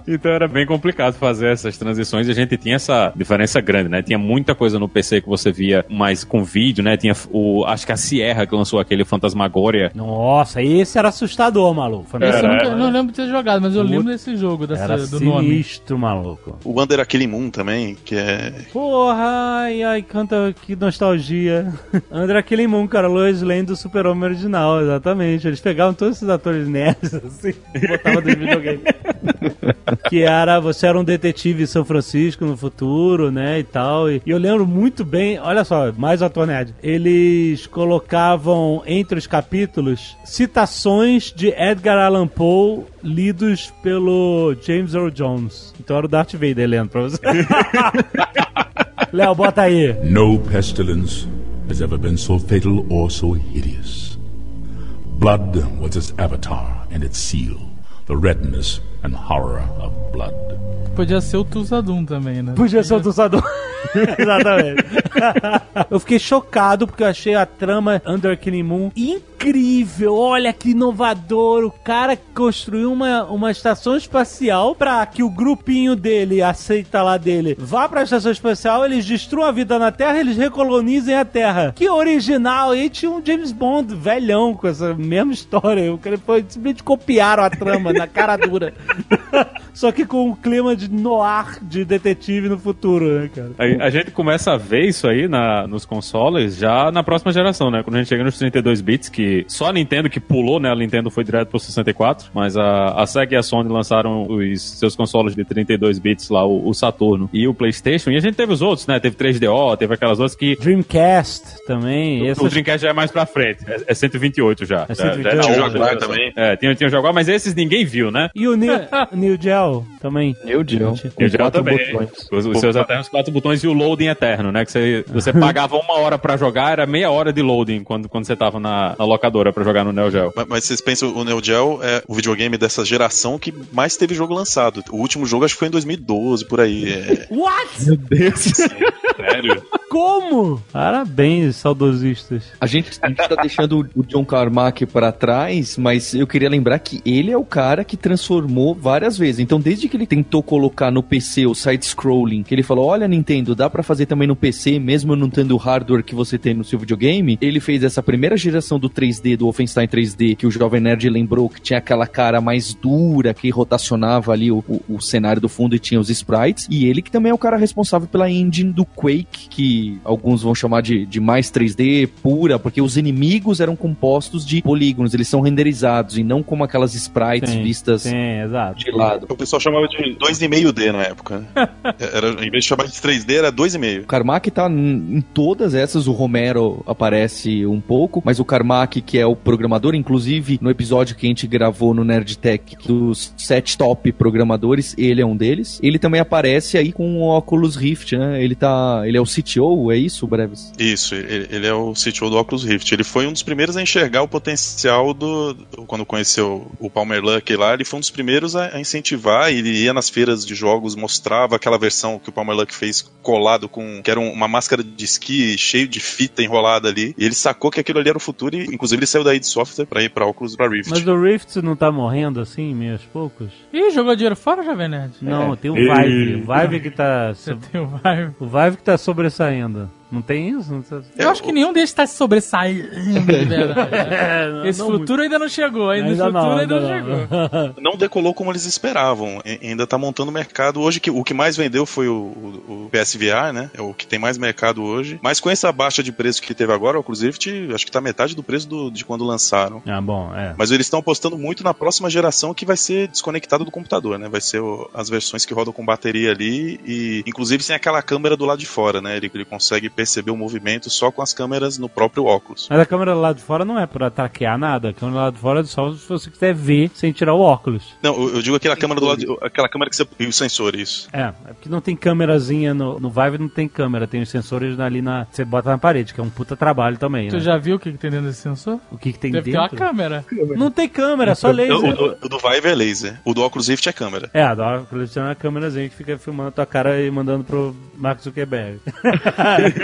Então era bem complicado fazer essas transições e a gente tinha essa diferença grande, né? Tinha muita coisa no PC que você via mais com vídeo, né? Tinha o. Acho que a Sierra que lançou aquele Fantasmagoria. Nossa, esse era assustador, maluco. Esse eu, Era, nunca, eu não lembro de ter jogado, mas eu lembro desse jogo, dessa, Era do nome. sinistro, maluco. O Under Aquele Moon também, que é. Porra, ai, ai, canta que nostalgia. André Killing Moon, cara, Lois Lane do Super-Homem original, exatamente. Eles pegavam todos esses atores nerds, assim, e botavam no videogame. que era, você era um detetive em São Francisco no futuro, né, e tal. E, e eu lembro muito bem, olha só, mais ator nerd. Eles colocavam entre os capítulos citações de Edgar Allan Poe lidos pelo James Earl Jones. Então era o Darth Vader lendo pra você. Léo, bota aí. No pestilence has ever been so fatal or so hideous. Blood was its avatar and its seal, the redness and horror of blood. Podia ser o Tuzadum também, né? Podia ser o Tussador. Exatamente. eu fiquei chocado porque eu achei a trama Under Killing Moon incrível. Olha que inovador. O cara construiu uma, uma estação espacial pra que o grupinho dele, aceita lá dele, vá pra estação espacial, eles destruam a vida na Terra eles recolonizem a Terra. Que original. E aí tinha um James Bond velhão com essa mesma história. O cara foi, simplesmente copiaram a trama na cara dura. Só que com um clima de noir de detetive no futuro, né, cara? A, a gente começa a ver isso aí na, nos consoles já na próxima geração, né? Quando a gente chega nos 32 bits, que só a Nintendo que pulou, né? A Nintendo foi direto pro 64, mas a, a Sega e a Sony lançaram os seus consoles de 32 bits lá, o, o Saturno e o PlayStation, e a gente teve os outros, né? Teve 3DO, teve aquelas outras que Dreamcast também. O Essas... Dreamcast já é mais pra frente. É, é 128 já. É Já- já 128. na Tinha o Jaguar também. É, tinha, tinha o Jaguar, mas esses ninguém viu, né? E o New, New Gel também. New. Eu já quatro também. botões. Os, os seus eternos quatro botões e o loading eterno, né? Que você, você pagava uma hora pra jogar, era meia hora de loading quando, quando você tava na, na locadora pra jogar no Neo Geo. Mas, mas vocês pensam, o Neo Geo é o videogame dessa geração que mais teve jogo lançado. O último jogo acho que foi em 2012, por aí. É, What? Meu Deus. Sério. Como? Parabéns, saudosistas. A gente, a gente tá deixando o John Carmack pra trás, mas eu queria lembrar que ele é o cara que transformou várias vezes. Então, desde que ele tentou colocar no PC o side-scrolling, que ele falou: Olha, Nintendo, dá pra fazer também no PC, mesmo não tendo o hardware que você tem no seu videogame. Ele fez essa primeira geração do 3D, do Wolfenstein 3D, que o Jovem Nerd lembrou que tinha aquela cara mais dura, que rotacionava ali o, o, o cenário do fundo e tinha os sprites. E ele que também é o cara responsável pela engine do Quake, que alguns vão chamar de, de mais 3D pura, porque os inimigos eram compostos de polígonos, eles são renderizados e não como aquelas sprites Sim, vistas Sim, exato. de lado. O pessoal chamava de 2,5D na época. né? Era, em vez de chamar de 3D, 3D era 2,5. O Carmack tá em todas essas, o Romero aparece um pouco, mas o Carmack, que é o programador, inclusive no episódio que a gente gravou no Nerdtech dos sete top programadores, ele é um deles. Ele também aparece aí com o Oculus Rift, né? Ele tá. Ele é o CTO, é isso, Breves? Isso, ele, ele é o CTO do Oculus Rift. Ele foi um dos primeiros a enxergar o potencial do. do- quando conheceu o Palmer Luck lá, ele foi um dos primeiros a, a incentivar. Ele ia nas feiras de jogos, mostrava aquela versão que o Palmer Luck fez colado com. que era um- uma máscara de esqui cheio de fita enrolada ali. E ele sacou que aquilo ali era o futuro e, inclusive, ele saiu daí de software pra ir pra Oculus pra Rift. Mas o Rift não tá morrendo assim, meio aos poucos? Ih, jogou dinheiro fora, Jovem Nerd? Não, tem o Vive. O Vive que tá. Você tem o Vive. O Vive que tá sobressaindo. Não tem isso? Eu acho que nenhum deles tá se sobressaindo de verdade. É, Esse não futuro ainda não chegou, ainda, Ainda o futuro não, ainda ainda não, não. chegou. não decolou como eles esperavam. E- ainda tá montando mercado. Hoje que, o que mais vendeu foi o, o, o PSVR, né? É o que tem mais mercado hoje. Mas com essa baixa de preço que teve agora, o acho que tá metade do preço do- de quando lançaram. Ah, bom, é. Mas eles estão apostando muito na próxima geração que vai ser desconectado do computador, né? Vai ser o- as versões que rodam com bateria ali e inclusive sem aquela câmera do lado de fora, né? Ele, ele consegue perceber o movimento só com as câmeras no próprio óculos. Mas a câmera lá de fora não é pra traquear nada. A câmera lá de fora é só se você quiser ver sem tirar o óculos. Não, eu, eu digo aquela câmera do lado, de, aquela câmera que você e o sensor isso. É, é porque não tem câmerazinha no, no Vive, não tem câmera, tem os sensores ali na. Você bota na parede, que é um puta trabalho também, Tu né? já viu o que que tem dentro desse sensor? O que, que tem Deve ter uma dentro? câmera. Não tem câmera, é só O, laser. do- o do Vive é laser. O do Oculus Rift é câmera. É, a da Oculus tem uma câmerazinha que fica filmando a tua cara e mandando pro Mark Zuckerberg.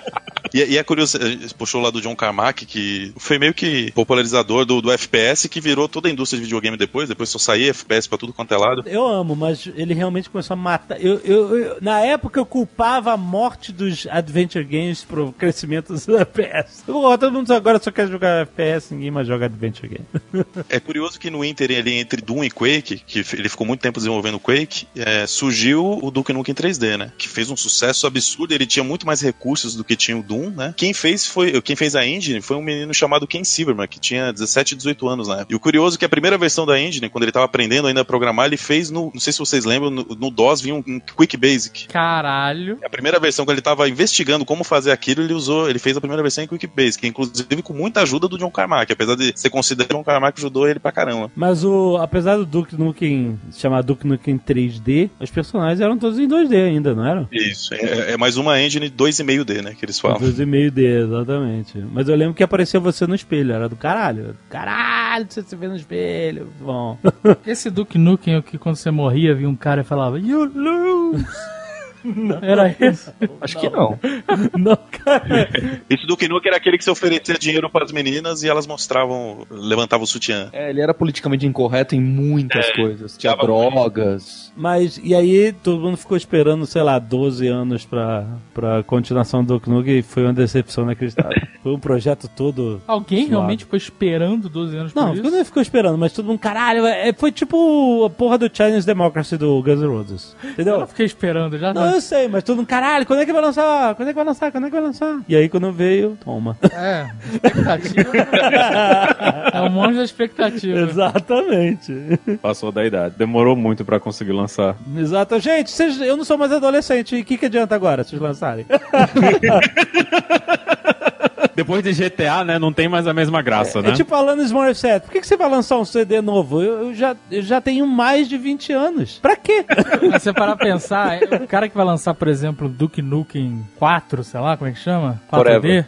E, e é curioso, eh, puxou lá do John Carmack, que foi meio que popularizador do, do FPS, que virou toda a indústria de videogame depois. Depois só saía FPS pra tudo quanto é lado. Eu amo, mas ele realmente começou a matar. Eu, eu- eu- na época eu culpava a morte dos Adventure Games pro crescimento dos FPS. Pô, todo mundo agora só quer jogar FPS, ninguém mais joga Adventure Game. É curioso que no Inter, ali entre Doom e Quake, que ele ficou muito tempo desenvolvendo Quake, é, surgiu o Duke Nukem 3D, né? Que fez um sucesso absurdo, ele tinha muito mais recursos do que tinha o Doom, né? Quem fez foi, quem fez a engine foi um menino chamado Ken Silverman, que tinha 17, 18 anos na época. E o curioso é que a primeira versão da engine, quando ele tava aprendendo ainda a programar, ele fez no, não sei se vocês lembram, no, no DOS vinha um, um Quick Basic. Caralho. A primeira versão, quando ele tava investigando como fazer aquilo, ele usou, ele fez a primeira versão em Quick Basic, inclusive com muita ajuda do John Carmack, apesar de ser considerado John Carmack ajudou ele pra caramba. Mas o, apesar do Duke Nukem se chamar Duke Nukem 3D, os personagens eram todos em 2D ainda, não eram? Isso, é, é mais uma engine 2,5D, né, que eles falam. 2,5D, exatamente. Mas eu lembro que apareceu você no espelho, era do caralho. Caralho, você se vê no espelho. Bom. Esse Duke Nukem, que quando você morria, via um cara e falava, You lose! Era esse? Acho que não. não, cara. Esse Duke Nukem era aquele que se oferecia dinheiro pras meninas e elas mostravam, levantavam o sutiã. É, ele era politicamente incorreto em muitas coisas. Tinha drogas. Mas, e aí todo mundo ficou esperando, sei lá, 12 anos pra, pra continuação do Duke Nukem e foi uma decepção inacreditável. foi um projeto todo... Alguém Suave. realmente ficou esperando 12 anos Não, por isso? não ficou esperando, mas todo mundo, caralho, é, foi tipo a porra do Chinese Democracy do Guns N' Roses. Eu Entendeu? não fiquei esperando, já Não, eu sei, mas todo mundo, caralho, quando é que vai lançar? Quando é que vai lançar? Quando é que vai lançar? E aí quando veio, toma. É, expectativa. é um monte de expectativa. Exatamente. Passou da idade. Demorou muito pra conseguir lançar. Exato. Gente, vocês- eu não sou mais adolescente. E o que, que adianta agora, vocês lançarem? Depois de GTA, né, não tem mais a mesma graça, né? É tipo Alanis Morissette. Por que, que você vai lançar um CD novo? Eu, eu já, eu já tenho mais de 20 anos. Pra quê? Mas você parar pra pensar, é, o cara que vai lançar, por exemplo, Duke Nukem 4, sei lá, como é que chama? 4D? Forever.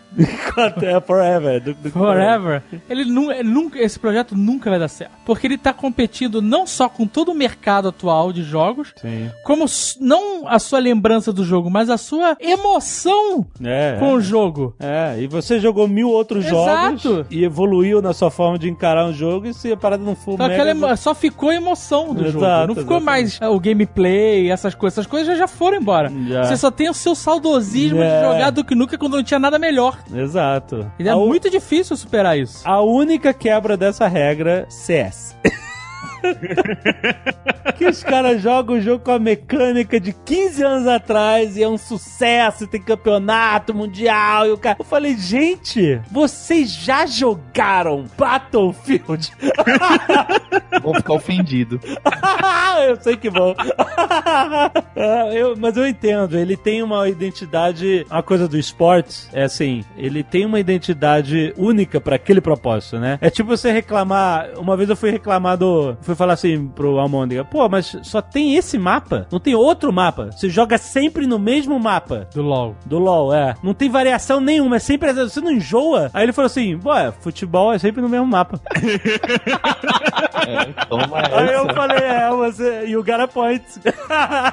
Até forever. Do- Forever. Ele nu- ele nunca, esse projeto nunca vai dar certo. Porque ele tá competindo não só com todo o mercado atual de jogos, Sim. como não a sua lembrança do jogo, mas a sua emoção É. com o jogo. É, e você jogou mil outros Exato. jogos e evoluiu na sua forma de encarar um jogo e se a parada não for Então, mega... emo- só ficou a emoção do Exato, jogo. Não ficou exatamente. mais o gameplay, essas coisas. Essas coisas já, já foram embora. Já. Você só tem o seu saudosismo É. de jogar Duke Nukem quando não tinha nada melhor. Exato. E é a, u- muito difícil superar isso. a única quebra dessa regra, CS. que os caras jogam o jogo com a mecânica de 15 anos atrás e é um sucesso, tem campeonato mundial e o cara. Eu falei, gente, vocês já jogaram Battlefield? Vou ficar ofendido. eu sei que vão. eu, mas eu entendo, ele tem uma identidade, uma coisa do esporte, é assim, ele tem uma identidade única para aquele propósito, né? É tipo você reclamar, uma vez eu fui reclamar do, fui falar assim pro Almôndega, pô, mas só tem esse mapa, não tem outro mapa. Você joga sempre no mesmo mapa. Do LoL. Do LoL, é. Não tem variação nenhuma, é sempre, você não enjoa. Aí ele falou assim, ué, futebol é sempre no mesmo mapa. É, toma Aí eu essa. falei, é, você. E o got a point.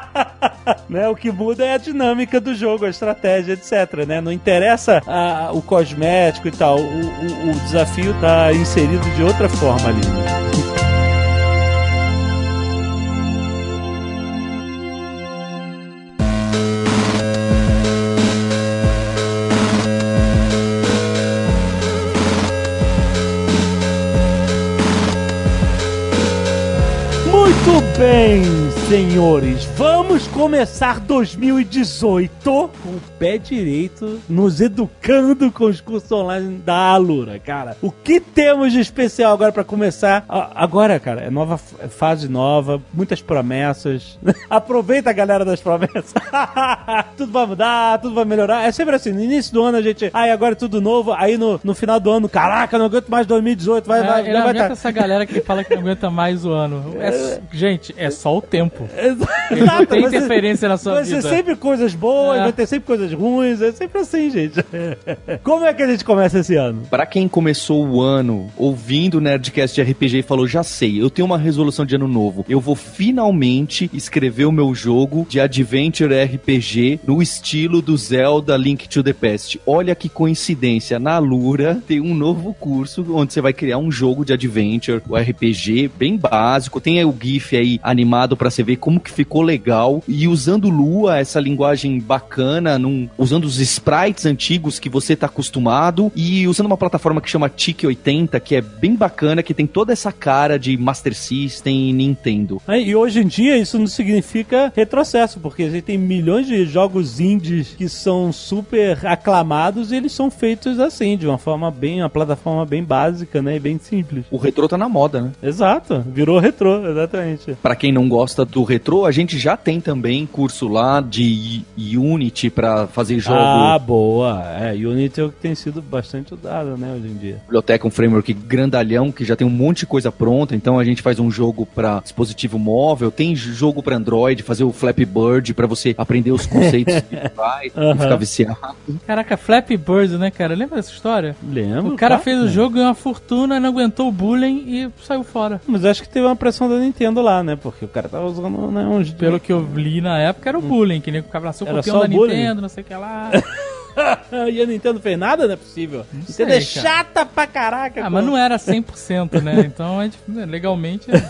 né? O que muda é a dinâmica do jogo, a estratégia, etc. Né? Não interessa a- o cosmético e tal. O, o- o desafio tá inserido de outra forma ali. Né? Senhores. Vamos começar 2018 com o pé direito, nos educando com os cursos online da Alura, cara. O que temos de especial agora pra começar? Agora, cara, é nova é fase nova, muitas promessas. Aproveita a galera das promessas. tudo vai mudar, tudo vai melhorar. É sempre assim, no início do ano a gente, ai, agora é tudo novo. Aí no, no final do ano, caraca, não aguento mais 2018, vai, É, vai, vai aguenta tá- essa galera que fala que não aguenta mais o ano. É gente, é só o tempo. Exato, não tem vai interferência na sua Vai vida. ser sempre coisas boas, É. vai ter sempre coisas ruins, é sempre assim, gente. Como é que a gente começa esse ano? Pra quem começou o ano ouvindo o Nerdcast de RPG e falou, já sei, eu tenho uma resolução de ano novo. Eu vou finalmente escrever o meu jogo de Adventure RPG no estilo do Zelda Link to the Past. Olha que coincidência, na Lura tem um novo curso onde você vai criar um jogo de Adventure, o RPG bem básico. Tem o GIF aí animado pra você ver como que ficou legal. E usando Lua, essa linguagem bacana, num- usando os sprites antigos que você tá acostumado e usando uma plataforma que chama TIC 80, que é bem bacana, que tem toda essa cara de Master System e Nintendo. É, E hoje em dia isso não significa retrocesso, porque a gente tem milhões de jogos indies que são super aclamados e eles são feitos assim, de uma forma bem, uma plataforma bem básica, né, e bem simples. O retrô tá na moda, né? Exato, virou retrô, exatamente. Pra quem não gosta do retrô, a gente já tem também curso lá de Unity pra fazer jogo. Ah, boa. É, Unity é o que tem sido bastante usado, né, hoje em dia. biblioteca, um framework grandalhão que já tem um monte de coisa pronta. Então a gente faz um jogo para dispositivo móvel, tem jogo para Android, fazer o Flappy Bird para você aprender os conceitos visuais Aham. e ficar viciado. Caraca, Flappy Bird, né, cara? Lembra dessa história? Lembro. O cara claro, fez o né? jogo, ganhou uma fortuna, não aguentou o bullying e saiu fora. Mas acho que teve uma pressão da Nintendo lá, né? Porque o cara tava usando né, uns. Pelo que eu li na época, era o bullying, que nem o abraçou o Era campeão só da o bullying? Nintendo, não sei o que lá. e a Nintendo fez nada? Não é possível. sei, Nintendo é cara. chata pra caraca. ah, pô. mas não era 100%, né? Então, é dif- legalmente... é-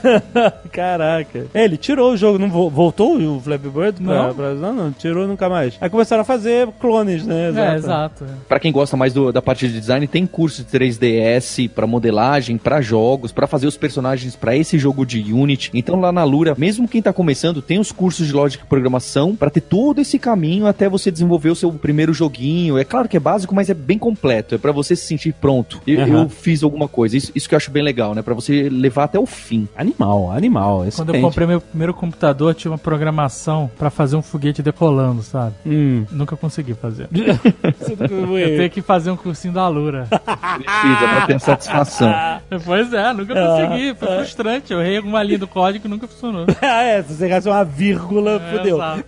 Caraca. É, ele tirou o jogo, não vo- voltou o Flappy Bird? Pra, Não. pra- não, não, tirou nunca mais. Aí começaram a fazer clones, né? É, exato. Para quem gosta mais do- da parte de design, tem curso de 3DS para modelagem, para jogos, para fazer os personagens para esse jogo de Unity. Então lá na Lura, mesmo quem tá começando, tem os cursos de lógica e programação para ter todo esse caminho até você desenvolver o seu primeiro joguinho. É claro que é básico, mas é bem completo. É para você se sentir pronto. Eu, Aham. eu fiz alguma coisa. Isso, isso que eu acho bem legal, né? Para você levar até o fim. Animal, animal. Quando eu excelente. comprei meu primeiro computador, tinha uma programação pra fazer um foguete decolando, sabe? Hum. Nunca consegui fazer. Eu tenho que fazer um cursinho da Lura. Precisa para ter a satisfação. pois é, nunca consegui. Foi frustrante. Eu errei alguma linha do código e nunca funcionou. ah, é. Se você errasse uma vírgula, É, fudeu. exato.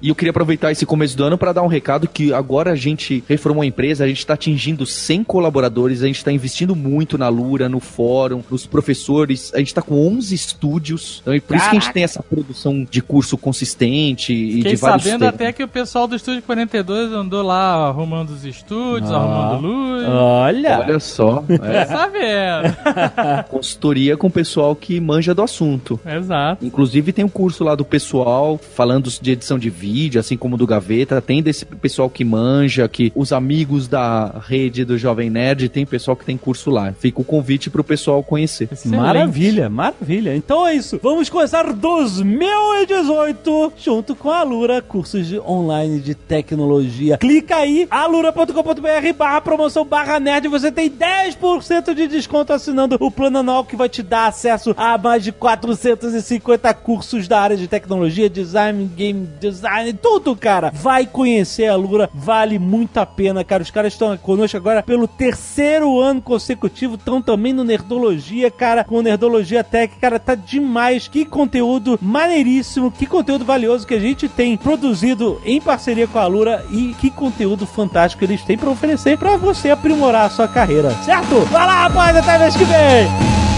E eu queria aproveitar esse começo do ano para dar um recado que agora a gente reformou a empresa, a gente está atingindo 100 colaboradores, a gente está investindo muito na Lura, no fórum, nos professores, a gente está com 11 estúdios, então é por isso que a gente tem essa produção de curso consistente e Fiquei de vários sabendo temas. até que o pessoal do Estúdio 42 andou lá arrumando os estúdios, Ah. arrumando luz. Olha. Olha só, é, vendo? consultoria com o pessoal que manja do assunto. Exato. Inclusive tem um curso lá do pessoal falando de edição de vídeo, assim como do Gaveta, tem desse pessoal que manja, que os amigos da rede do Jovem Nerd, tem pessoal que tem curso lá. Fica o convite pro pessoal conhecer. Excelente. Maravilha, maravilha. Então é isso. Vamos começar 2018 junto com a Alura, cursos de online de tecnologia. Clica aí, alura.com.br barra promoção barra nerd. Você tem 10% de desconto assinando o plano anual que vai te dar acesso a mais de 450 cursos da área de tecnologia, design, game design, tudo, cara. Vai conhecer a Alura, vale muito a pena, cara. Os caras estão conosco agora pelo terceiro ano consecutivo, estão também no Nerdologia, cara, com Nerdologia Tech, cara, tá demais. Que conteúdo maneiríssimo, que conteúdo valioso que a gente tem produzido em parceria com a Alura e que conteúdo fantástico eles têm pra oferecer pra você aprimorar a sua carreira, certo? Vai lá, rapaz, até mês que vem!